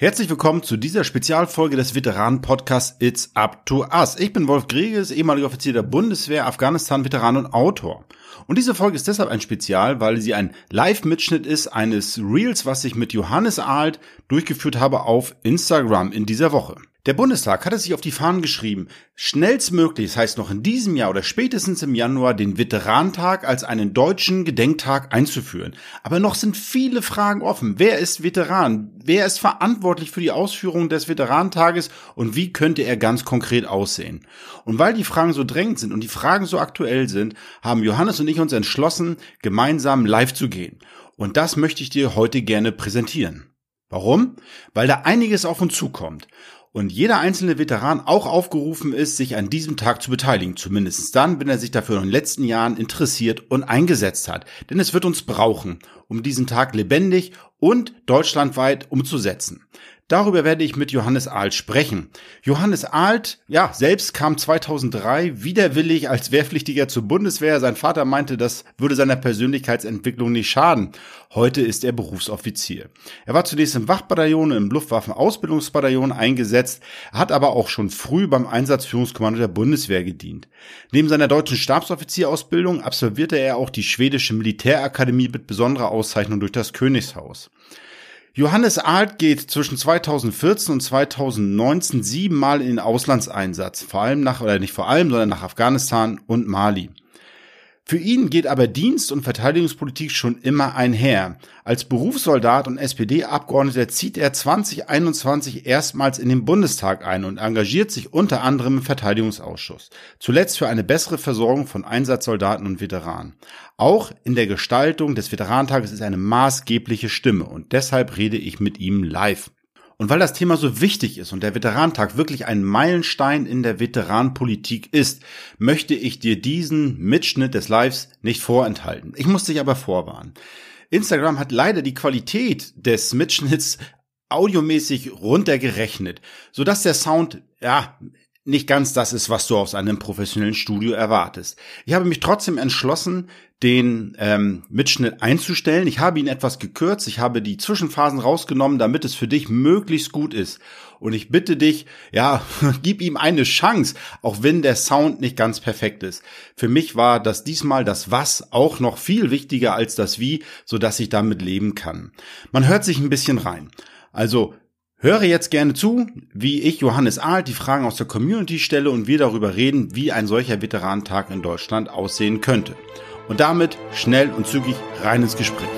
Herzlich willkommen zu dieser Spezialfolge des Veteranen-Podcasts It's Up to Us. Ich bin Wolf Greges, ehemaliger Offizier der Bundeswehr, Afghanistan-Veteran und Autor. Und diese Folge ist deshalb ein Spezial, weil sie ein Live-Mitschnitt ist eines Reels, was ich mit Johannes Alt durchgeführt habe auf Instagram in dieser Woche. Der Bundestag hatte sich auf die Fahnen geschrieben, schnellstmöglich, das heißt noch in diesem Jahr oder spätestens im Januar, den Veterantag als einen deutschen Gedenktag einzuführen. Aber noch sind viele Fragen offen. Wer ist Veteran? Wer ist verantwortlich für die Ausführung des Veterantages und wie könnte er ganz konkret aussehen? Und weil die Fragen so drängend sind und die Fragen so aktuell sind, haben Johannes und ich uns entschlossen, gemeinsam live zu gehen. Und das möchte ich dir heute gerne präsentieren. Warum? Weil da einiges auf uns zukommt und jeder einzelne Veteran auch aufgerufen ist, sich an diesem Tag zu beteiligen, zumindest dann, wenn er sich dafür in den letzten Jahren interessiert und eingesetzt hat. Denn es wird uns brauchen, um diesen Tag lebendig und deutschlandweit umzusetzen. Darüber werde ich mit Johannes Alt sprechen. Johannes Alt, ja, selbst kam 2003 widerwillig als Wehrpflichtiger zur Bundeswehr. Sein Vater meinte, das würde seiner Persönlichkeitsentwicklung nicht schaden. Heute ist er Berufsoffizier. Er war zunächst im Wachbataillon im Luftwaffenausbildungsbataillon eingesetzt, hat aber auch schon früh beim Einsatzführungskommando der Bundeswehr gedient. Neben seiner deutschen Stabsoffizierausbildung absolvierte er auch die schwedische Militärakademie mit besonderer Auszeichnung durch das Königshaus. Johannes Alt geht zwischen 2014 und 2019 siebenmal in den Auslandseinsatz, vor allem nach, oder nicht vor allem, sondern nach Afghanistan und Mali. Für ihn geht aber Dienst- und Verteidigungspolitik schon immer einher. Als Berufssoldat und SPD-Abgeordneter zieht er 2021 erstmals in den Bundestag ein und engagiert sich unter anderem im Verteidigungsausschuss. Zuletzt für eine bessere Versorgung von Einsatzsoldaten und Veteranen. Auch in der Gestaltung des Veteranentages ist eine maßgebliche Stimme und deshalb rede ich mit ihm live. Und weil das Thema so wichtig ist und der Veterantag wirklich ein Meilenstein in der Veteranpolitik ist, möchte ich dir diesen Mitschnitt des Lives nicht vorenthalten. Ich muss dich aber vorwarnen. Instagram hat leider die Qualität des Mitschnitts audiomäßig runtergerechnet, sodass der Sound, ja, nicht ganz das ist, was du aus einem professionellen Studio erwartest. Ich habe mich trotzdem entschlossen, den ähm, Mitschnitt einzustellen. Ich habe ihn etwas gekürzt, ich habe die Zwischenphasen rausgenommen, damit es für dich möglichst gut ist. Und ich bitte dich, ja, gib ihm eine Chance, auch wenn der Sound nicht ganz perfekt ist. Für mich war das diesmal das Was auch noch viel wichtiger als das Wie, so dass ich damit leben kann. Man hört sich ein bisschen rein. Also Höre jetzt gerne zu, wie ich Johannes Ahl die Fragen aus der Community stelle und wir darüber reden, wie ein solcher Veteranentag in Deutschland aussehen könnte. Und damit schnell und zügig rein ins Gespräch.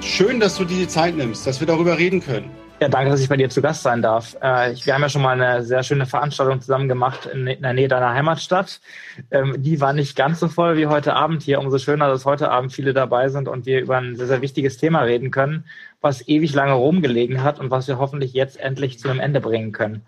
Schön, dass du dir die Zeit nimmst, dass wir darüber reden können. Ja, danke, dass ich bei dir zu Gast sein darf. Äh, wir haben ja schon mal eine sehr schöne Veranstaltung zusammen gemacht in, der Nähe deiner Heimatstadt. Ähm, die war nicht ganz so voll wie heute Abend hier. Umso schöner, dass heute Abend viele dabei sind und wir über ein sehr, sehr wichtiges Thema reden können, was ewig lange rumgelegen hat und was wir hoffentlich jetzt endlich zu einem Ende bringen können.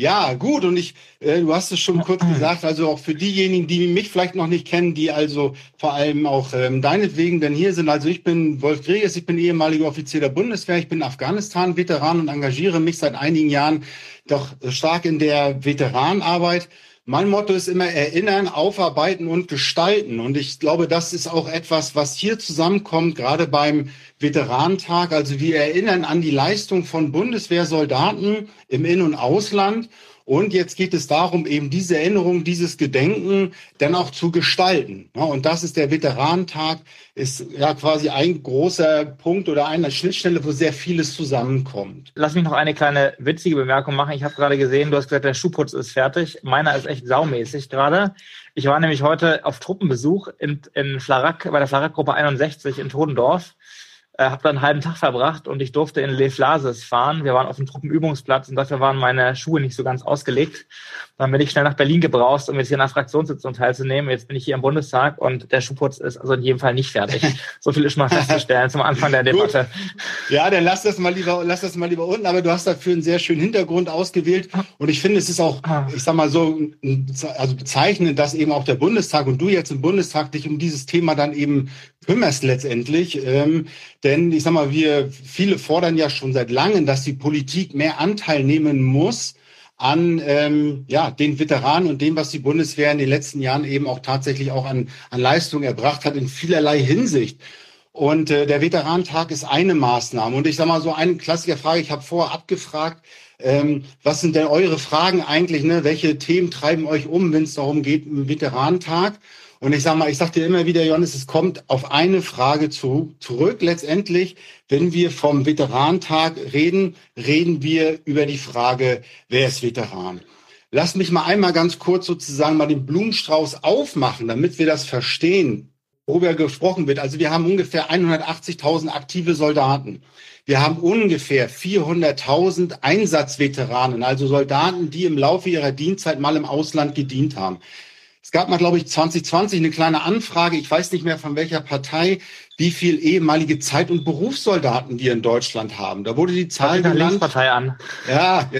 Ja, gut. Und ich, äh, du hast es schon kurz gesagt, also auch für diejenigen, die mich vielleicht noch nicht kennen, die also vor allem auch ähm, deinetwegen denn hier sind. Also ich bin Wolf Greges, ich bin ehemaliger Offizier der Bundeswehr, ich bin Afghanistan-Veteran und engagiere mich seit einigen Jahren doch stark in der Veteranarbeit. Mein Motto ist immer erinnern, aufarbeiten und gestalten. Und ich glaube, das ist auch etwas, was hier zusammenkommt, gerade beim Veteranentag. Also wir erinnern an die Leistung von Bundeswehrsoldaten im In- und Ausland und jetzt geht es darum, eben diese Erinnerung, dieses Gedenken dann auch zu gestalten. Und das ist der Veteranentag, ist ja quasi ein großer Punkt oder eine Schnittstelle, wo sehr vieles zusammenkommt. Lass mich noch eine kleine witzige Bemerkung machen. Ich habe gerade gesehen, du hast gesagt, der Schuhputz ist fertig. Meiner ist echt saumäßig gerade. Ich war nämlich heute auf Truppenbesuch in, in Flarak, bei der Flarak-Gruppe 61 in Todendorf äh, habe da einen halben Tag verbracht und ich durfte in Les Flases fahren. Wir waren auf dem Truppenübungsplatz und dafür waren meine Schuhe nicht so ganz ausgelegt. Dann bin ich schnell nach Berlin gebraust, um jetzt hier an der Fraktionssitzung teilzunehmen. Jetzt bin ich hier im Bundestag und der Schuhputz ist also in jedem Fall nicht fertig. So viel ist schon mal festzustellen zum Anfang der Debatte. Ja, dann lass das mal lieber, lass das mal lieber unten. Aber du hast dafür einen sehr schönen Hintergrund ausgewählt. Und ich finde, es ist auch, ich sag mal so, also bezeichnend, dass eben auch der Bundestag und du jetzt im Bundestag dich um dieses Thema dann eben kümmerst letztendlich. Ähm, denn ich sag mal, wir viele fordern ja schon seit langem, dass die Politik mehr Anteil nehmen muss an ähm, ja, den Veteranen und dem, was die Bundeswehr in den letzten Jahren eben auch tatsächlich auch an, an Leistung erbracht hat in vielerlei Hinsicht. Und äh, der Veteranentag ist eine Maßnahme. Und ich sage mal so eine Klassikerfrage, ich habe vorher abgefragt, ähm, was sind denn eure Fragen eigentlich? Ne? Welche Themen treiben euch um, wenn es darum geht, im Veteranentag? Und ich sage mal, ich sage dir immer wieder, Johannes, es kommt auf eine Frage zu, zurück. Letztendlich, wenn wir vom Veteranentag reden, reden wir über die Frage, wer ist Veteran? Lass mich mal einmal ganz kurz sozusagen mal den Blumenstrauß aufmachen, damit wir das verstehen, worüber gesprochen wird. Also wir haben ungefähr 180.000 aktive Soldaten. Wir haben ungefähr 400.000 Einsatzveteranen, also Soldaten, die im Laufe ihrer Dienstzeit mal im Ausland gedient haben. Es gab mal, glaube ich, 2020 eine kleine Anfrage, ich weiß nicht mehr von welcher Partei, wie viel ehemalige Zeit- und Berufssoldaten wir in Deutschland haben. Da wurde die Zahl genannt. Partei an. Ja,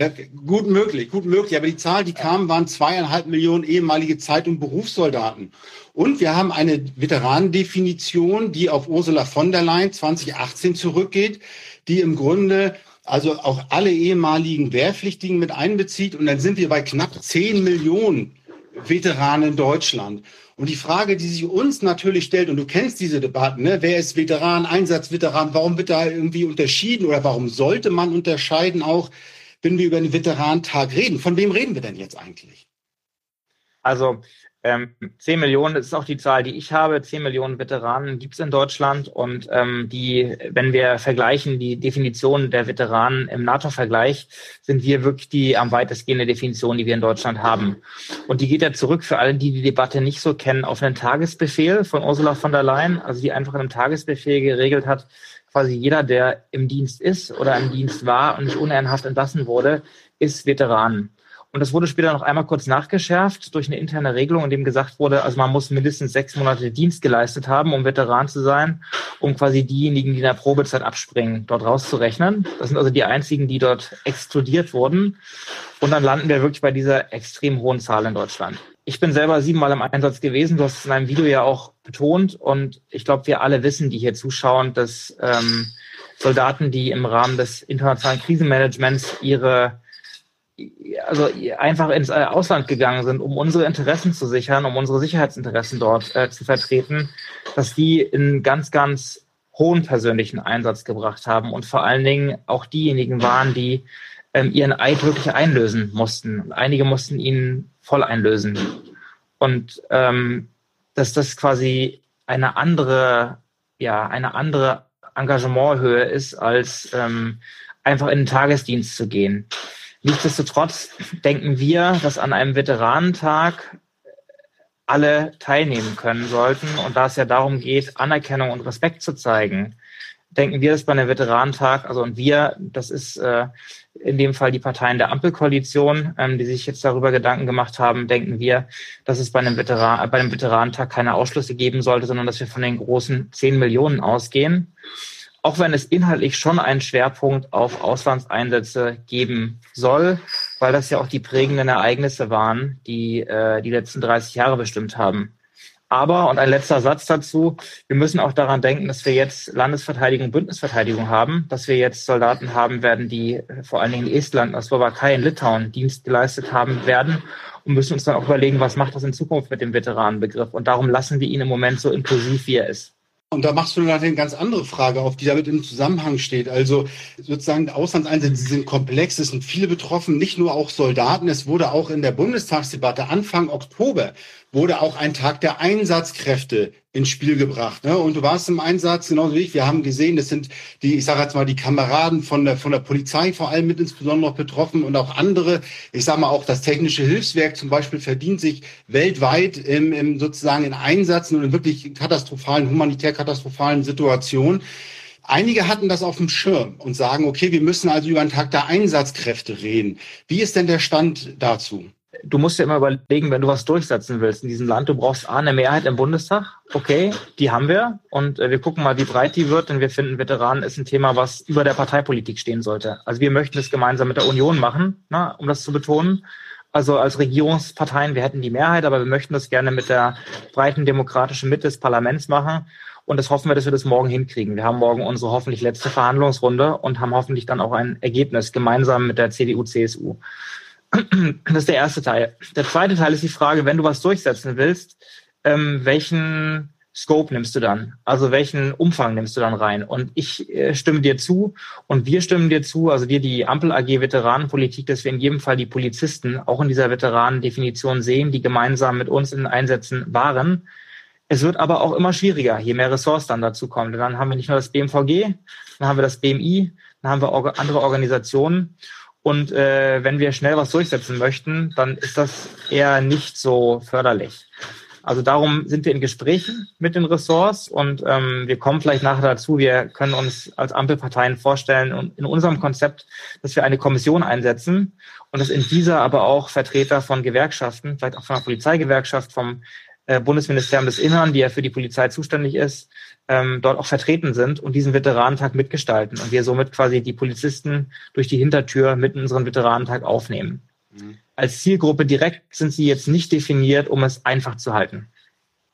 ja, gut möglich, gut möglich. Aber die Zahl, die kam, waren zweieinhalb Millionen ehemalige Zeit- und Berufssoldaten. Und wir haben eine Veteranendefinition, die auf Ursula von der Leyen 2018 zurückgeht, die im Grunde also auch alle ehemaligen Wehrpflichtigen mit einbezieht. Und dann sind wir bei knapp zehn Millionen Veteranen Deutschland. Und die Frage, die sich uns natürlich stellt, und du kennst diese Debatten, ne? wer ist Veteran, Einsatzveteran, warum wird da irgendwie unterschieden oder warum sollte man unterscheiden auch, wenn wir über den Veteranentag reden? Von wem reden wir denn jetzt eigentlich? Also ähm, 10 Millionen ist auch die Zahl, die ich habe. 10 Millionen Veteranen gibt es in Deutschland. Und ähm, die, wenn wir vergleichen, die Definition der Veteranen im NATO-Vergleich, sind wir wirklich die am weitestgehende Definition, die wir in Deutschland haben. Und die geht ja zurück für alle, die die Debatte nicht so kennen, auf einen Tagesbefehl von Ursula von der Leyen, also die einfach in einem Tagesbefehl geregelt hat, quasi jeder, der im Dienst ist oder im Dienst war und nicht unehrenhaft entlassen wurde, ist Veteran. Und das wurde später noch einmal kurz nachgeschärft durch eine interne Regelung, in dem gesagt wurde, also man muss mindestens sechs Monate Dienst geleistet haben, um Veteran zu sein, um quasi diejenigen, die in der Probezeit abspringen, dort rauszurechnen. Das sind also die einzigen, die dort exkludiert wurden. Und dann landen wir wirklich bei dieser extrem hohen Zahl in Deutschland. Ich bin selber siebenmal im Einsatz gewesen. Du hast es in einem Video ja auch betont. Und ich glaube, wir alle wissen, die hier zuschauen, dass ähm, Soldaten, die im Rahmen des internationalen Krisenmanagements ihre also einfach ins äh, Ausland gegangen sind, um unsere Interessen zu sichern, um unsere Sicherheitsinteressen dort äh, zu vertreten, dass die in ganz, ganz hohen persönlichen Einsatz gebracht haben und vor allen Dingen auch diejenigen waren, die ähm, ihren Eid wirklich einlösen mussten. Und einige mussten ihn voll einlösen. Und ähm, dass das quasi eine andere, ja, eine andere Engagementhöhe ist, als ähm, einfach in den Tagesdienst zu gehen. Nichtsdestotrotz denken wir, dass an einem Veteranentag alle teilnehmen können sollten. Und da es ja darum geht, Anerkennung und Respekt zu zeigen, denken wir, dass bei einem Veteranentag, also und wir, das ist äh, in dem Fall die Parteien der Ampelkoalition, ähm, die sich jetzt darüber Gedanken gemacht haben, denken wir, dass es bei einem, Veteran, bei einem Veteranentag keine Ausschlüsse geben sollte, sondern dass wir von den großen 10 Millionen ausgehen auch wenn es inhaltlich schon einen Schwerpunkt auf Auslandseinsätze geben soll, weil das ja auch die prägenden Ereignisse waren, die äh, die letzten 30 Jahre bestimmt haben. Aber, und ein letzter Satz dazu, wir müssen auch daran denken, dass wir jetzt Landesverteidigung, Bündnisverteidigung haben, dass wir jetzt Soldaten haben werden, die vor allen Dingen in Estland, in der Slowakei, in Litauen Dienst geleistet haben werden und müssen uns dann auch überlegen, was macht das in Zukunft mit dem Veteranenbegriff. Und darum lassen wir ihn im Moment so inklusiv, wie er ist. Und da machst du natürlich eine ganz andere Frage auf, die damit im Zusammenhang steht. Also sozusagen Auslandseinsätze sind komplex, es sind viele betroffen, nicht nur auch Soldaten. Es wurde auch in der Bundestagsdebatte Anfang Oktober wurde auch ein Tag der Einsatzkräfte ins Spiel gebracht. Ne? Und du warst im Einsatz, genauso wie ich. Wir haben gesehen, das sind die, ich sage jetzt mal, die Kameraden von der, von der Polizei vor allem mit insbesondere betroffen und auch andere. Ich sage mal auch, das technische Hilfswerk zum Beispiel verdient sich weltweit im, im sozusagen in Einsätzen und in wirklich katastrophalen, humanitär katastrophalen Situationen. Einige hatten das auf dem Schirm und sagen, okay, wir müssen also über einen Tag der Einsatzkräfte reden. Wie ist denn der Stand dazu? Du musst dir immer überlegen, wenn du was durchsetzen willst in diesem Land, du brauchst A, eine Mehrheit im Bundestag. Okay, die haben wir. Und äh, wir gucken mal, wie breit die wird, denn wir finden, Veteranen ist ein Thema, was über der Parteipolitik stehen sollte. Also wir möchten es gemeinsam mit der Union machen, na, um das zu betonen. Also als Regierungsparteien, wir hätten die Mehrheit, aber wir möchten das gerne mit der breiten demokratischen Mitte des Parlaments machen. Und das hoffen wir, dass wir das morgen hinkriegen. Wir haben morgen unsere hoffentlich letzte Verhandlungsrunde und haben hoffentlich dann auch ein Ergebnis gemeinsam mit der CDU, CSU. Das ist der erste Teil. Der zweite Teil ist die Frage, wenn du was durchsetzen willst, ähm, welchen Scope nimmst du dann? Also welchen Umfang nimmst du dann rein? Und ich äh, stimme dir zu und wir stimmen dir zu, also wir die Ampel AG Veteranenpolitik, dass wir in jedem Fall die Polizisten auch in dieser Veteranendefinition sehen, die gemeinsam mit uns in Einsätzen waren. Es wird aber auch immer schwieriger, je mehr Ressorts dann dazu kommen. Denn dann haben wir nicht nur das BMVG, dann haben wir das BMI, dann haben wir andere Organisationen. Und äh, wenn wir schnell was durchsetzen möchten, dann ist das eher nicht so förderlich. Also darum sind wir in Gesprächen mit den Ressorts und ähm, wir kommen vielleicht nachher dazu. Wir können uns als Ampelparteien vorstellen und in unserem Konzept, dass wir eine Kommission einsetzen und dass in dieser aber auch Vertreter von Gewerkschaften, vielleicht auch von der Polizeigewerkschaft, vom äh, Bundesministerium des Innern, die ja für die Polizei zuständig ist, ähm, dort auch vertreten sind und diesen Veteranentag mitgestalten und wir somit quasi die Polizisten durch die Hintertür mit in unseren Veteranentag aufnehmen. Mhm als Zielgruppe direkt sind sie jetzt nicht definiert, um es einfach zu halten.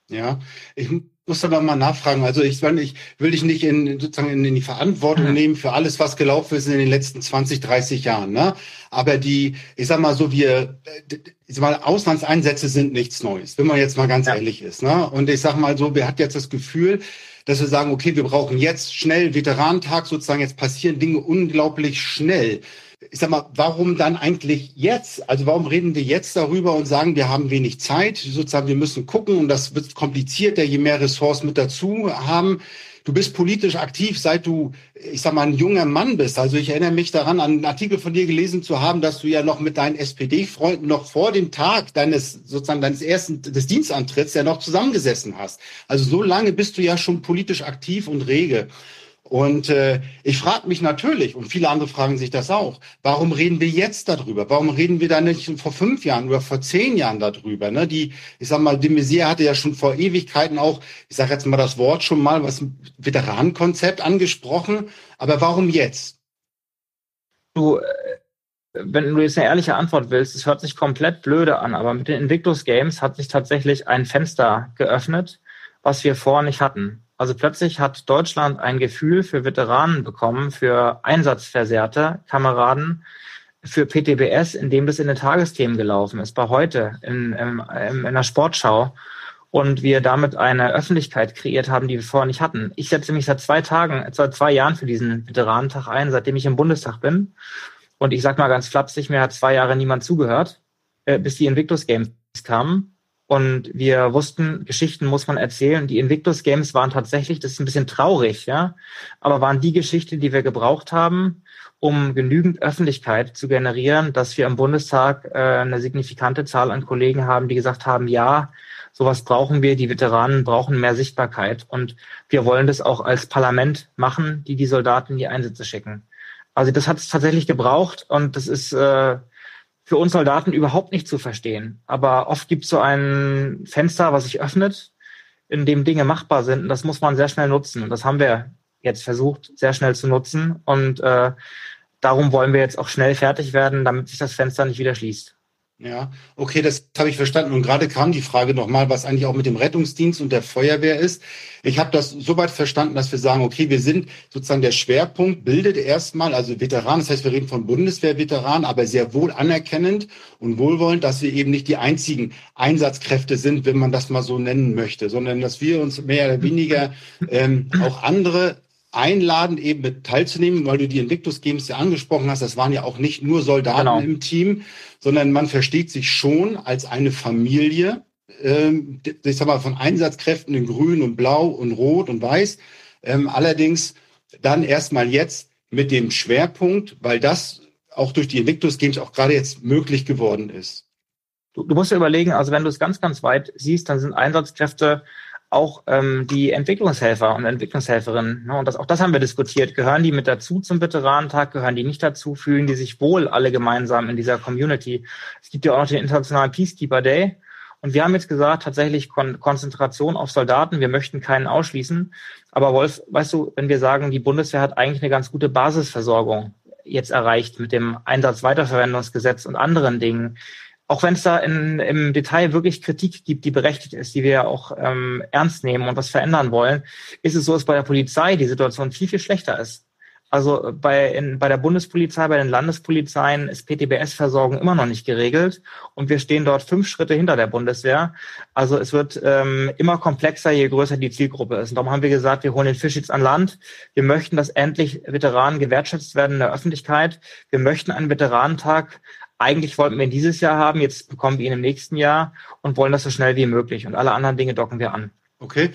Ja, ich muss aber mal nachfragen. Also ich, ich will dich nicht in, sozusagen in, in die Verantwortung mhm. nehmen für alles, was gelaufen ist in den letzten 20, 30 Jahren. Ne? Aber die, ich sag mal so, wir, ich sag mal, Auslandseinsätze sind nichts Neues, wenn man jetzt mal ganz ja. ehrlich ist. Ne? Und ich sag mal so, wir hat jetzt das Gefühl, dass wir sagen, okay, wir brauchen jetzt schnell Veteranentag sozusagen, jetzt passieren Dinge unglaublich schnell ich sag mal, warum dann eigentlich jetzt? Also warum reden wir jetzt darüber und sagen, wir haben wenig Zeit, sozusagen, wir müssen gucken und das wird komplizierter, je mehr Ressorts mit dazu haben. Du bist politisch aktiv, seit du, ich sag mal, ein junger Mann bist. Also ich erinnere mich daran, einen Artikel von dir gelesen zu haben, dass du ja noch mit deinen SPD-Freunden noch vor dem Tag deines, sozusagen deines ersten, des Dienstantritts ja noch zusammengesessen hast. Also so lange bist du ja schon politisch aktiv und rege. Und äh, ich frage mich natürlich, und viele andere fragen sich das auch, warum reden wir jetzt darüber? Warum reden wir da nicht vor fünf Jahren oder vor zehn Jahren darüber? Ne? Die, ich sag mal, de Maizière hatte ja schon vor Ewigkeiten auch, ich sage jetzt mal das Wort schon mal, was Veteranenkonzept angesprochen. Aber warum jetzt? Du, äh, wenn du jetzt eine ehrliche Antwort willst, es hört sich komplett blöde an, aber mit den Invictus Games hat sich tatsächlich ein Fenster geöffnet, was wir vorher nicht hatten. Also plötzlich hat Deutschland ein Gefühl für Veteranen bekommen, für einsatzversehrte Kameraden, für PTBS, in dem das in den Tagesthemen gelaufen ist, bei heute in, in, in der Sportschau und wir damit eine Öffentlichkeit kreiert haben, die wir vorher nicht hatten. Ich setze mich seit zwei Tagen, seit zwei Jahren für diesen Veteranentag ein, seitdem ich im Bundestag bin. Und ich sag mal ganz flapsig, mir hat zwei Jahre niemand zugehört, äh, bis die Invictus Games kamen. Und wir wussten, Geschichten muss man erzählen. Die Invictus Games waren tatsächlich, das ist ein bisschen traurig, ja, aber waren die Geschichte, die wir gebraucht haben, um genügend Öffentlichkeit zu generieren, dass wir im Bundestag äh, eine signifikante Zahl an Kollegen haben, die gesagt haben, ja, sowas brauchen wir, die Veteranen brauchen mehr Sichtbarkeit und wir wollen das auch als Parlament machen, die die Soldaten in die Einsätze schicken. Also das hat es tatsächlich gebraucht und das ist äh, für uns Soldaten überhaupt nicht zu verstehen. Aber oft gibt es so ein Fenster, was sich öffnet, in dem Dinge machbar sind. Und das muss man sehr schnell nutzen. Und das haben wir jetzt versucht, sehr schnell zu nutzen. Und äh, darum wollen wir jetzt auch schnell fertig werden, damit sich das Fenster nicht wieder schließt. Ja, okay, das habe ich verstanden. Und gerade kam die Frage nochmal, was eigentlich auch mit dem Rettungsdienst und der Feuerwehr ist. Ich habe das soweit verstanden, dass wir sagen, okay, wir sind sozusagen der Schwerpunkt, bildet erstmal, also Veteranen, das heißt, wir reden von Bundeswehrveteranen, aber sehr wohl anerkennend und wohlwollend, dass wir eben nicht die einzigen Einsatzkräfte sind, wenn man das mal so nennen möchte, sondern dass wir uns mehr oder weniger ähm, auch andere einladen, eben mit teilzunehmen, weil du die Invictus Games ja angesprochen hast. Das waren ja auch nicht nur Soldaten genau. im Team, sondern man versteht sich schon als eine Familie. Ähm, ich sag mal, von Einsatzkräften in Grün und Blau und Rot und Weiß. Ähm, allerdings dann erstmal jetzt mit dem Schwerpunkt, weil das auch durch die Invictus Games auch gerade jetzt möglich geworden ist. Du, du musst dir überlegen, also wenn du es ganz, ganz weit siehst, dann sind Einsatzkräfte auch ähm, die Entwicklungshelfer und Entwicklungshelferinnen, ne, und das, auch das haben wir diskutiert, gehören die mit dazu zum Veteranentag, gehören die nicht dazu, fühlen die sich wohl alle gemeinsam in dieser Community. Es gibt ja auch noch den Internationalen Peacekeeper Day. Und wir haben jetzt gesagt, tatsächlich Kon Konzentration auf Soldaten, wir möchten keinen ausschließen. Aber Wolf, weißt du, wenn wir sagen, die Bundeswehr hat eigentlich eine ganz gute Basisversorgung jetzt erreicht mit dem Einsatzweiterverwendungsgesetz und anderen Dingen, auch wenn es da in, im Detail wirklich Kritik gibt, die berechtigt ist, die wir ja auch ähm, ernst nehmen und was verändern wollen, ist es so, dass bei der Polizei die Situation viel, viel schlechter ist. Also bei, in, bei der Bundespolizei, bei den Landespolizeien ist PTBS-Versorgung immer noch nicht geregelt und wir stehen dort fünf Schritte hinter der Bundeswehr. Also es wird ähm, immer komplexer, je größer die Zielgruppe ist. Und darum haben wir gesagt, wir holen den Fisch jetzt an Land. Wir möchten, dass endlich Veteranen gewertschätzt werden in der Öffentlichkeit. Wir möchten einen Veteranentag eigentlich wollten wir ihn dieses Jahr haben, jetzt bekommen wir ihn im nächsten Jahr und wollen das so schnell wie möglich. Und alle anderen Dinge docken wir an. Okay.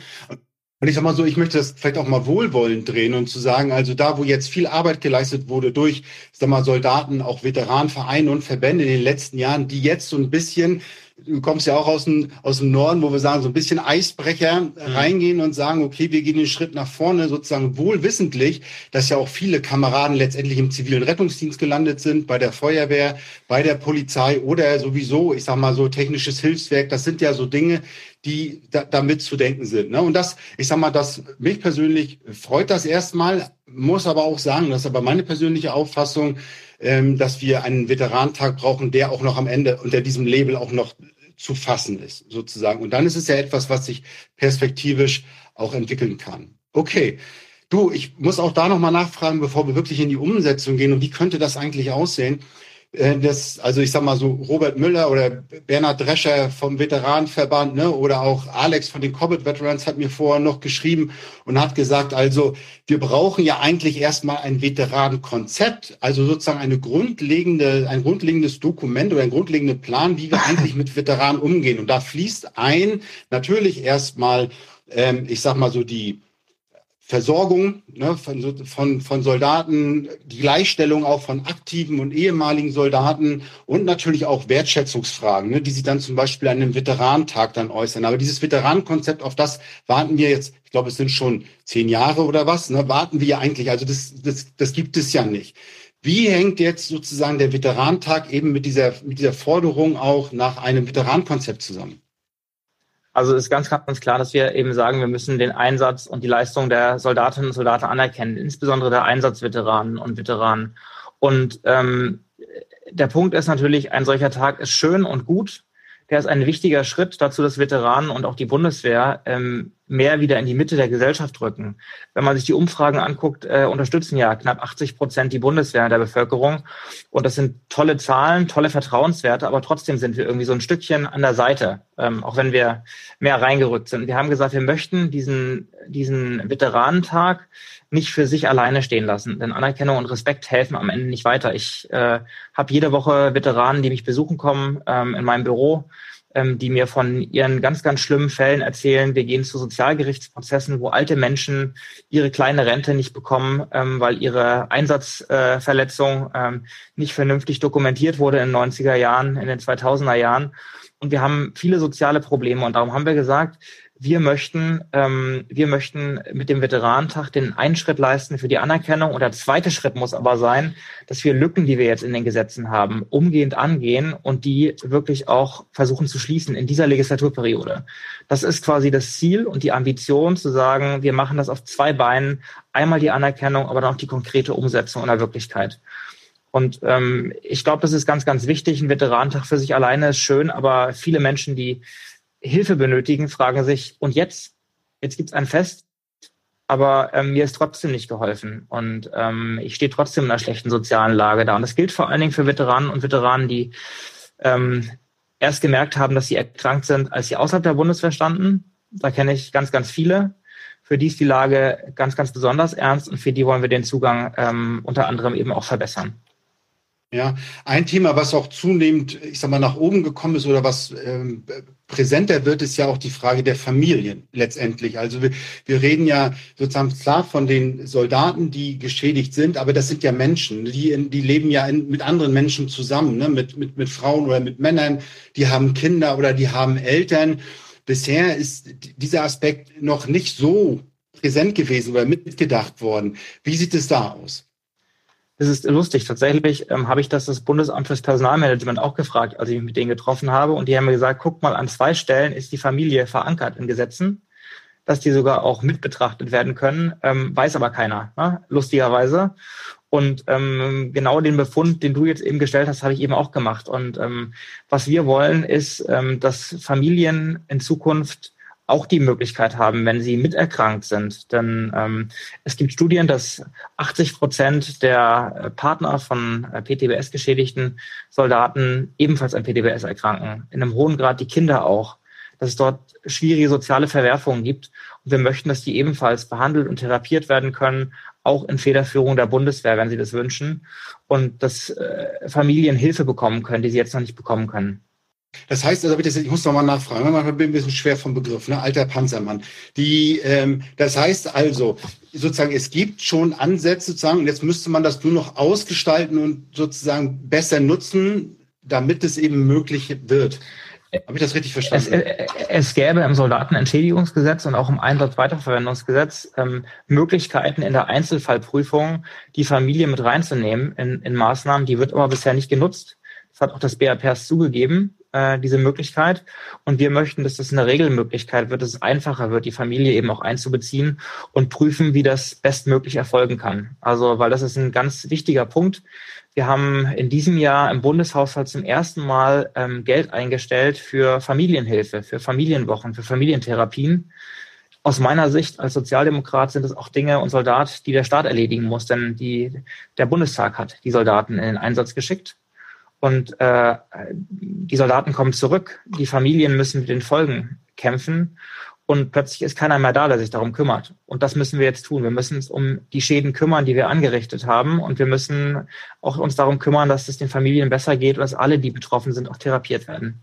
Und ich sag mal so, ich möchte das vielleicht auch mal wohlwollend drehen und zu sagen, also da, wo jetzt viel Arbeit geleistet wurde durch, sag mal, Soldaten, auch Veteranenvereine und Verbände in den letzten Jahren, die jetzt so ein bisschen du kommst ja auch aus dem, aus dem Norden, wo wir sagen, so ein bisschen Eisbrecher mhm. reingehen und sagen, okay, wir gehen den Schritt nach vorne, sozusagen wohlwissentlich, dass ja auch viele Kameraden letztendlich im zivilen Rettungsdienst gelandet sind, bei der Feuerwehr, bei der Polizei oder sowieso, ich sag mal so, technisches Hilfswerk. Das sind ja so Dinge, die da, damit zu denken sind. Ne? Und das, ich sag mal, das mich persönlich freut das erstmal, muss aber auch sagen, das ist aber meine persönliche Auffassung, ähm, dass wir einen Veteranentag brauchen, der auch noch am Ende unter diesem Label auch noch zu fassen ist, sozusagen. Und dann ist es ja etwas, was sich perspektivisch auch entwickeln kann. Okay. Du, ich muss auch da nochmal nachfragen, bevor wir wirklich in die Umsetzung gehen. Und wie könnte das eigentlich aussehen? Äh, das, also ich sag mal so Robert Müller oder Bernhard Drescher vom Veteranenverband, ne, oder auch Alex von den Cobbett Veterans hat mir vorher noch geschrieben und hat gesagt, also wir brauchen ja eigentlich erstmal ein Veteranenkonzept, also sozusagen eine grundlegende, ein grundlegendes Dokument oder ein grundlegender Plan, wie wir eigentlich mit Veteranen umgehen. Und da fließt ein natürlich erstmal, ähm, ich sag mal so die Versorgung ne, von, von, von Soldaten, die Gleichstellung auch von aktiven und ehemaligen Soldaten und natürlich auch Wertschätzungsfragen, ne, die sich dann zum Beispiel an einem Veteranentag dann äußern. Aber dieses Veteranenkonzept, auf das warten wir jetzt, ich glaube, es sind schon zehn Jahre oder was, ne, warten wir eigentlich. Also das, das, das gibt es ja nicht. Wie hängt jetzt sozusagen der Veteranentag eben mit dieser, mit dieser Forderung auch nach einem Veteranenkonzept zusammen? Also ist ganz, ganz klar, dass wir eben sagen, wir müssen den Einsatz und die Leistung der Soldatinnen und Soldaten anerkennen, insbesondere der Einsatzveteranen und Veteranen. Und ähm, der Punkt ist natürlich, ein solcher Tag ist schön und gut, der ist ein wichtiger Schritt dazu, dass Veteranen und auch die Bundeswehr ähm, mehr wieder in die Mitte der Gesellschaft rücken. Wenn man sich die Umfragen anguckt, äh, unterstützen ja knapp 80 Prozent die Bundeswehr der Bevölkerung. Und das sind tolle Zahlen, tolle Vertrauenswerte, aber trotzdem sind wir irgendwie so ein Stückchen an der Seite, ähm, auch wenn wir mehr reingerückt sind. Wir haben gesagt, wir möchten diesen, diesen Veteranentag nicht für sich alleine stehen lassen. Denn Anerkennung und Respekt helfen am Ende nicht weiter. Ich äh, habe jede Woche Veteranen, die mich besuchen kommen ähm, in meinem Büro, ähm, die mir von ihren ganz, ganz schlimmen Fällen erzählen. Wir gehen zu Sozialgerichtsprozessen, wo alte Menschen ihre kleine Rente nicht bekommen, ähm, weil ihre Einsatzverletzung äh, ähm, nicht vernünftig dokumentiert wurde in den 90er Jahren, in den 2000er Jahren. Und wir haben viele soziale Probleme. Und darum haben wir gesagt, wir möchten, ähm, wir möchten mit dem Veteranentag den einen Schritt leisten für die Anerkennung und der zweite Schritt muss aber sein, dass wir Lücken, die wir jetzt in den Gesetzen haben, umgehend angehen und die wirklich auch versuchen zu schließen in dieser Legislaturperiode. Das ist quasi das Ziel und die Ambition zu sagen, wir machen das auf zwei Beinen. Einmal die Anerkennung, aber dann auch die konkrete Umsetzung in der Wirklichkeit. Und ähm, ich glaube, das ist ganz, ganz wichtig. Ein Veteranentag für sich alleine ist schön, aber viele Menschen, die Hilfe benötigen, fragen sich, und jetzt? Jetzt gibt es ein Fest, aber ähm, mir ist trotzdem nicht geholfen. Und ähm, ich stehe trotzdem in einer schlechten sozialen Lage da. Und das gilt vor allen Dingen für Veteranen und Veteranen, die ähm, erst gemerkt haben, dass sie erkrankt sind, als sie außerhalb der Bundeswehr standen. Da kenne ich ganz, ganz viele. Für die ist die Lage ganz, ganz besonders ernst und für die wollen wir den Zugang ähm, unter anderem eben auch verbessern. Ja, ein Thema, was auch zunehmend, ich sag mal, nach oben gekommen ist oder was ähm, präsenter wird, ist ja auch die Frage der Familien letztendlich. Also wir, wir reden ja sozusagen klar von den Soldaten, die geschädigt sind, aber das sind ja Menschen, die, in, die leben ja in, mit anderen Menschen zusammen, ne? mit, mit, mit Frauen oder mit Männern, die haben Kinder oder die haben Eltern. Bisher ist dieser Aspekt noch nicht so präsent gewesen oder mitgedacht worden. Wie sieht es da aus? Es ist lustig. Tatsächlich ähm, habe ich das das Bundesamt fürs Personalmanagement auch gefragt, als ich mich mit denen getroffen habe. Und die haben mir gesagt, guck mal, an zwei Stellen ist die Familie verankert in Gesetzen, dass die sogar auch mit betrachtet werden können, ähm, weiß aber keiner, ne? lustigerweise. Und ähm, genau den Befund, den du jetzt eben gestellt hast, habe ich eben auch gemacht. Und ähm, was wir wollen, ist, ähm, dass Familien in Zukunft auch die Möglichkeit haben, wenn sie miterkrankt sind. Denn ähm, es gibt Studien, dass 80 Prozent der äh, Partner von äh, PTBS-geschädigten Soldaten ebenfalls an PTBS erkranken. In einem hohen Grad die Kinder auch. Dass es dort schwierige soziale Verwerfungen gibt. Und wir möchten, dass die ebenfalls behandelt und therapiert werden können, auch in Federführung der Bundeswehr, wenn sie das wünschen. Und dass äh, Familien Hilfe bekommen können, die sie jetzt noch nicht bekommen können. Das heißt, also bitte, ich muss noch mal nachfragen, manchmal bin ich ein bisschen schwer vom Begriff, ne? alter Panzermann. Die, ähm, das heißt also, sozusagen, es gibt schon Ansätze sozusagen, und jetzt müsste man das nur noch ausgestalten und sozusagen besser nutzen, damit es eben möglich wird. Habe ich das richtig verstanden? Es, äh, es, gäbe im Soldatenentschädigungsgesetz und auch im Einsatzweiterverwendungsgesetz ähm, Möglichkeiten in der Einzelfallprüfung, die Familie mit reinzunehmen in, in Maßnahmen. Die wird aber bisher nicht genutzt. Das hat auch das BAPS zugegeben äh, diese Möglichkeit. Und wir möchten, dass das eine Regelmöglichkeit wird, dass es einfacher wird, die Familie eben auch einzubeziehen und prüfen, wie das bestmöglich erfolgen kann. Also, weil das ist ein ganz wichtiger Punkt. Wir haben in diesem Jahr im Bundeshaushalt zum ersten Mal ähm, Geld eingestellt für Familienhilfe, für Familienwochen, für Familientherapien. Aus meiner Sicht als Sozialdemokrat sind es auch Dinge und Soldat, die der Staat erledigen muss, denn die, der Bundestag hat die Soldaten in den Einsatz geschickt. Und äh, die Soldaten kommen zurück, die Familien müssen mit den Folgen kämpfen und plötzlich ist keiner mehr da, der sich darum kümmert. Und das müssen wir jetzt tun. Wir müssen uns um die Schäden kümmern, die wir angerichtet haben. Und wir müssen auch uns darum kümmern, dass es den Familien besser geht und dass alle, die betroffen sind, auch therapiert werden.